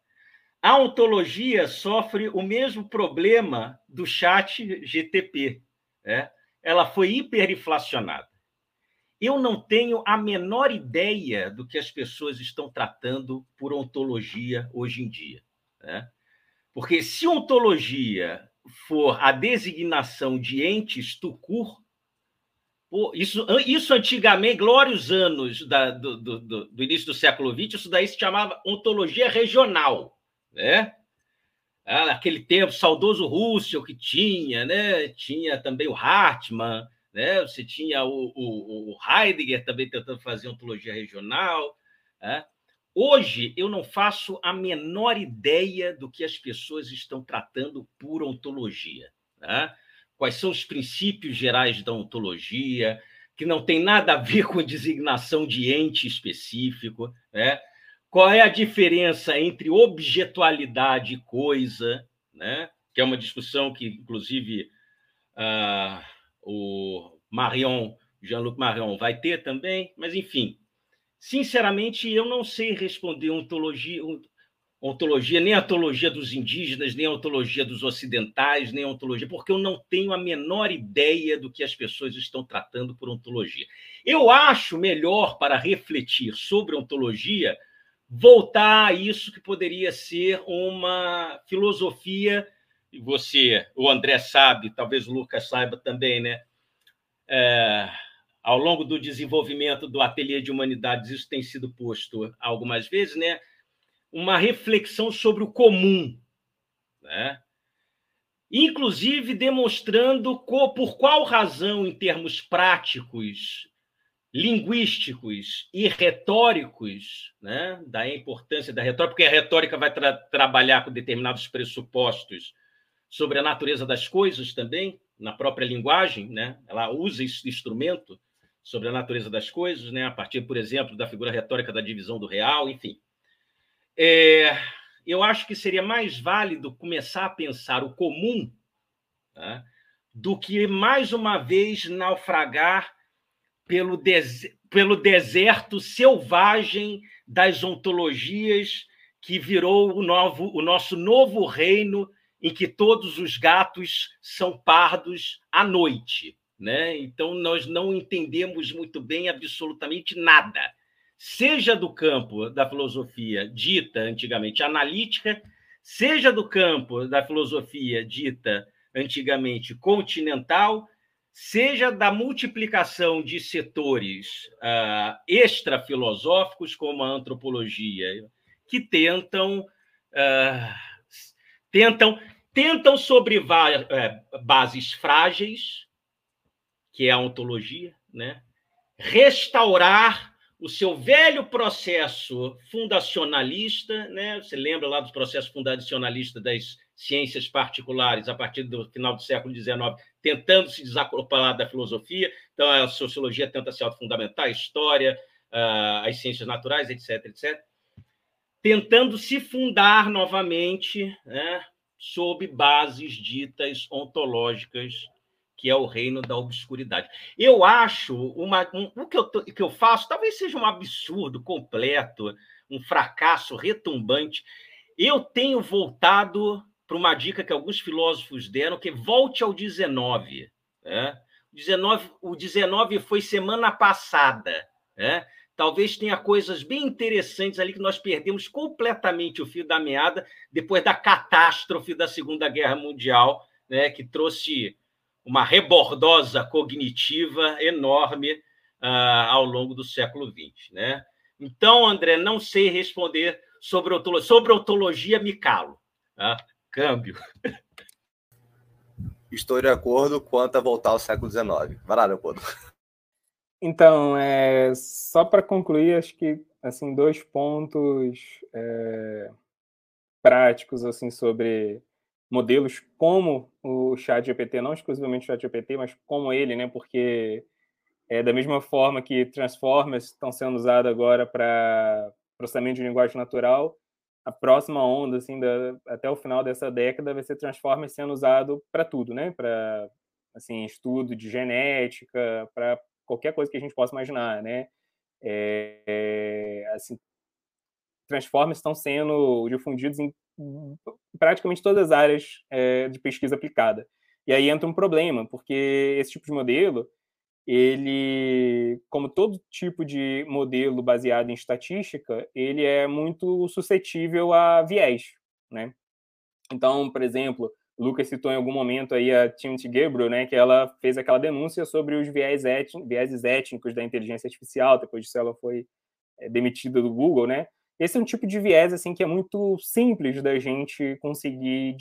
A ontologia sofre o mesmo problema do chat GTP. Né? Ela foi hiperinflacionada. Eu não tenho a menor ideia do que as pessoas estão tratando por ontologia hoje em dia. Né? Porque se ontologia for a designação de entes tucur, isso, isso antigamente, glórios anos da, do, do, do, início do século XX, isso daí se chamava ontologia regional, né? Ah, naquele tempo, saudoso Russell que tinha, né? Tinha também o Hartmann, né? Você tinha o, o, o Heidegger também tentando fazer ontologia regional. Né? Hoje, eu não faço a menor ideia do que as pessoas estão tratando por ontologia. Né? Quais são os princípios gerais da ontologia, que não tem nada a ver com designação de ente específico, né? Qual é a diferença entre objetualidade e coisa, né? Que é uma discussão que, inclusive, uh, o Marion, Jean-Luc Marion, vai ter também, mas enfim. Sinceramente, eu não sei responder ontologia, ontologia, nem a ontologia dos indígenas, nem a ontologia dos ocidentais, nem a ontologia, porque eu não tenho a menor ideia do que as pessoas estão tratando por ontologia. Eu acho melhor para refletir sobre ontologia voltar a isso que poderia ser uma filosofia, e você, o André sabe, talvez o Lucas saiba também, né? É, ao longo do desenvolvimento do ateliê de humanidades, isso tem sido posto algumas vezes, né? Uma reflexão sobre o comum, né? inclusive demonstrando por qual razão, em termos práticos, linguísticos e retóricos, né? da importância da retórica, porque a retórica vai tra trabalhar com determinados pressupostos sobre a natureza das coisas também, na própria linguagem, né? ela usa esse instrumento sobre a natureza das coisas, né? a partir, por exemplo, da figura retórica da divisão do real, enfim. É, eu acho que seria mais válido começar a pensar o comum tá? do que, mais uma vez, naufragar pelo, des... pelo deserto selvagem das ontologias que virou o, novo, o nosso novo reino em que todos os gatos são pardos à noite. Né? Então, nós não entendemos muito bem absolutamente nada, seja do campo da filosofia dita antigamente analítica, seja do campo da filosofia dita antigamente continental, seja da multiplicação de setores uh, extrafilosóficos, como a antropologia, que tentam. Uh, tentam tentam sobre é, bases frágeis, que é a ontologia, né? restaurar o seu velho processo fundacionalista, né? Você lembra lá dos processos fundacionalistas das ciências particulares a partir do final do século XIX, tentando se desacoplar da filosofia. Então, a sociologia tenta se autofundamentar, a história, as ciências naturais, etc., etc. Tentando se fundar novamente né, sob bases ditas ontológicas, que é o reino da obscuridade. Eu acho uma, um, o que eu, que eu faço talvez seja um absurdo completo, um fracasso retumbante. Eu tenho voltado para uma dica que alguns filósofos deram, que é volte ao 19. Né? O 19, o 19 foi semana passada. Né? Talvez tenha coisas bem interessantes ali que nós perdemos completamente o fio da meada depois da catástrofe da Segunda Guerra Mundial, né? que trouxe uma rebordosa cognitiva enorme uh, ao longo do século XX. Né? Então, André, não sei responder sobre ontologia, sobre ontologia me calo. Tá? Câmbio. Estou de acordo quanto a voltar ao século XIX. Vai lá, Leopoldo. Então, é, só para concluir, acho que assim dois pontos é, práticos assim sobre modelos como o Chat GPT, não exclusivamente o Chat GPT, mas como ele, né? Porque é da mesma forma que Transformers estão sendo usados agora para processamento de linguagem natural, a próxima onda, assim, da, até o final dessa década, vai ser Transformers sendo usado para tudo, né? Para assim, estudo de genética, para qualquer coisa que a gente possa imaginar, né? É, assim, Transformers estão sendo difundidos em praticamente todas as áreas é, de pesquisa aplicada. E aí entra um problema, porque esse tipo de modelo, ele, como todo tipo de modelo baseado em estatística, ele é muito suscetível a viés, né? Então, por exemplo, o Lucas citou em algum momento aí a Timothy Gabriel, né, que ela fez aquela denúncia sobre os viés vieses étnicos da inteligência artificial, depois disso ela foi é, demitida do Google, né? Esse é um tipo de viés assim que é muito simples da gente conseguir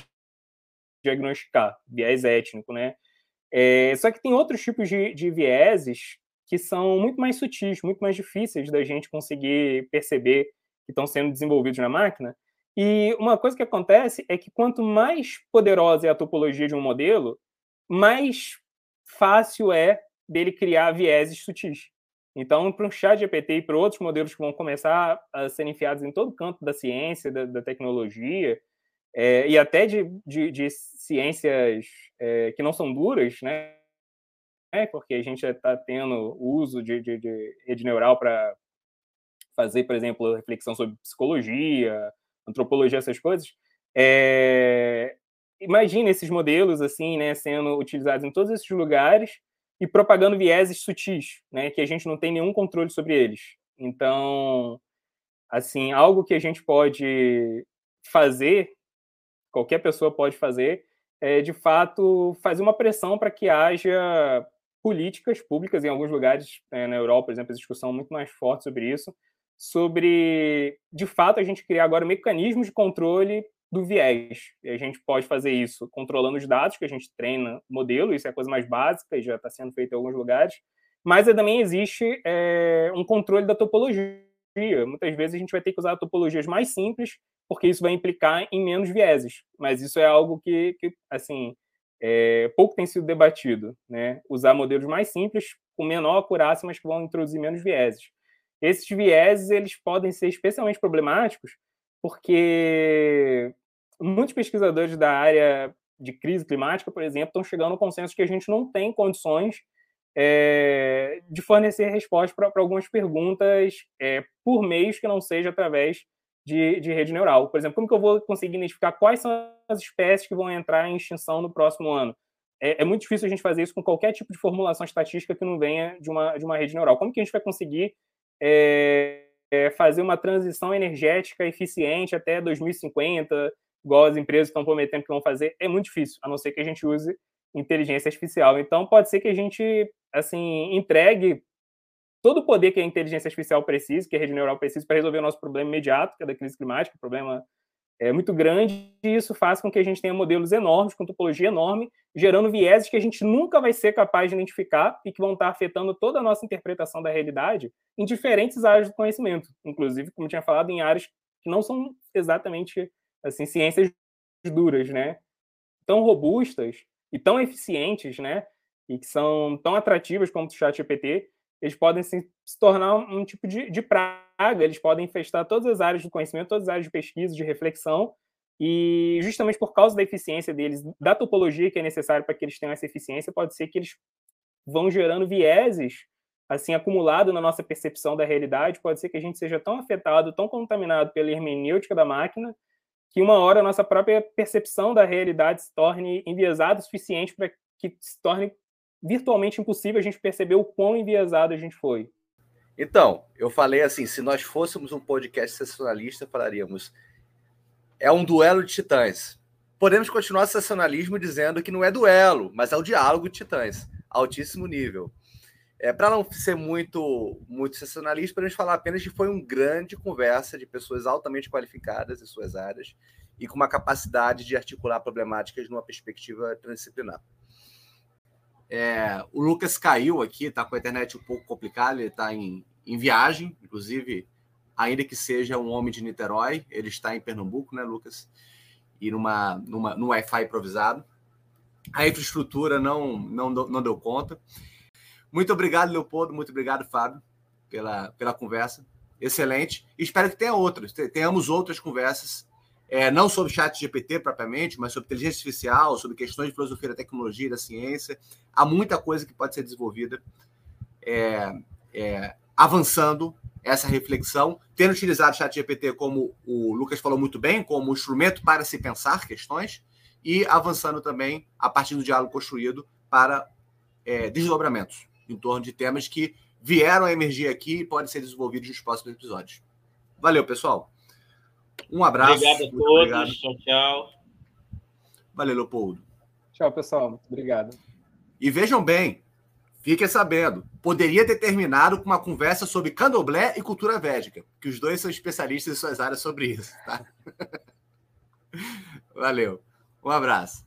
diagnosticar, viés étnico, né? É, só que tem outros tipos de, de vieses que são muito mais sutis, muito mais difíceis da gente conseguir perceber que estão sendo desenvolvidos na máquina. E uma coisa que acontece é que quanto mais poderosa é a topologia de um modelo, mais fácil é dele criar vieses sutis. Então, para um chat GPT e para outros modelos que vão começar a ser enfiados em todo canto da ciência, da, da tecnologia, é, e até de, de, de ciências é, que não são duras, né? É, porque a gente está tendo uso de, de, de rede neural para fazer, por exemplo, reflexão sobre psicologia, antropologia, essas coisas. É... Imagina esses modelos assim, né, sendo utilizados em todos esses lugares e propagando vieses sutis, né, que a gente não tem nenhum controle sobre eles. Então, assim, algo que a gente pode fazer, qualquer pessoa pode fazer, é de fato fazer uma pressão para que haja políticas públicas em alguns lugares é, na Europa, por exemplo, a discussão muito mais forte sobre isso, sobre de fato a gente criar agora mecanismos de controle do viés. E a gente pode fazer isso controlando os dados que a gente treina modelo, isso é a coisa mais básica e já está sendo feito em alguns lugares, mas também existe é, um controle da topologia. Muitas vezes a gente vai ter que usar topologias mais simples, porque isso vai implicar em menos vieses, mas isso é algo que, que assim, é, pouco tem sido debatido, né? Usar modelos mais simples, com menor acurácia, mas que vão introduzir menos vieses. Esses vieses, eles podem ser especialmente problemáticos, porque muitos pesquisadores da área de crise climática, por exemplo, estão chegando ao consenso que a gente não tem condições é, de fornecer respostas para algumas perguntas é, por meios que não seja através de, de rede neural. Por exemplo, como que eu vou conseguir identificar quais são as espécies que vão entrar em extinção no próximo ano? É, é, muito difícil a gente fazer isso com qualquer tipo de formulação estatística que não venha de uma, de uma rede neural. Como que a gente vai conseguir é, é, fazer uma transição energética eficiente até 2050, igual as empresas estão prometendo que vão fazer? É muito difícil, a não ser que a gente use inteligência artificial. Então, pode ser que a gente assim entregue todo o poder que a inteligência artificial precisa, que a rede neural precisa para resolver o nosso problema imediato, que é da crise climática, o problema é muito grande, e isso faz com que a gente tenha modelos enormes, com topologia enorme, gerando vieses que a gente nunca vai ser capaz de identificar e que vão estar afetando toda a nossa interpretação da realidade em diferentes áreas do conhecimento, inclusive, como eu tinha falado, em áreas que não são exatamente assim ciências duras, né? Tão robustas e tão eficientes, né? E que são tão atrativas como o chat GPT, eles podem se, se tornar um, tipo de, de, praga, eles podem infestar todas as áreas do conhecimento, todas as áreas de pesquisa, de reflexão, e justamente por causa da eficiência deles, da topologia que é necessária para que eles tenham essa eficiência, pode ser que eles vão gerando vieses assim acumulado na nossa percepção da realidade, pode ser que a gente seja tão afetado, tão contaminado pela hermenêutica da máquina, que uma hora a nossa própria percepção da realidade se torne enviesada o suficiente para que se torne virtualmente impossível a gente perceber o quão enviesado a gente foi. Então, eu falei assim: se nós fôssemos um podcast sensacionalista, falaríamos. É um duelo de titãs. Podemos continuar o sensacionalismo dizendo que não é duelo, mas é o diálogo de titãs, altíssimo nível. É, Para não ser muito muito sensacionalista, podemos falar apenas que foi uma grande conversa de pessoas altamente qualificadas em suas áreas e com uma capacidade de articular problemáticas numa perspectiva transdisciplinar. É, o Lucas caiu aqui, está com a internet um pouco complicada, ele está em, em viagem, inclusive, ainda que seja um homem de Niterói, ele está em Pernambuco, né, Lucas? E numa, numa, num Wi-Fi improvisado. A infraestrutura não, não, não deu conta. Muito obrigado, Leopoldo. Muito obrigado, Fábio, pela, pela conversa. Excelente. Espero que tenha outras, tenhamos outras conversas é, não sobre chat GPT propriamente, mas sobre inteligência artificial, sobre questões de filosofia da tecnologia e da ciência. Há muita coisa que pode ser desenvolvida é, é, avançando essa reflexão, tendo utilizado o chat GPT como o Lucas falou muito bem, como instrumento para se pensar questões e avançando também a partir do diálogo construído para é, desdobramentos em torno de temas que vieram a emergir aqui e podem ser desenvolvidos nos próximos episódios. Valeu, pessoal! Um abraço. Obrigado a todos. Obrigado. Tchau, tchau. Valeu, Leopoldo. Tchau, pessoal. Muito obrigado. E vejam bem, fiquem sabendo, poderia ter terminado com uma conversa sobre candomblé e cultura védica, que os dois são especialistas em suas áreas sobre isso. Tá? Valeu. Um abraço.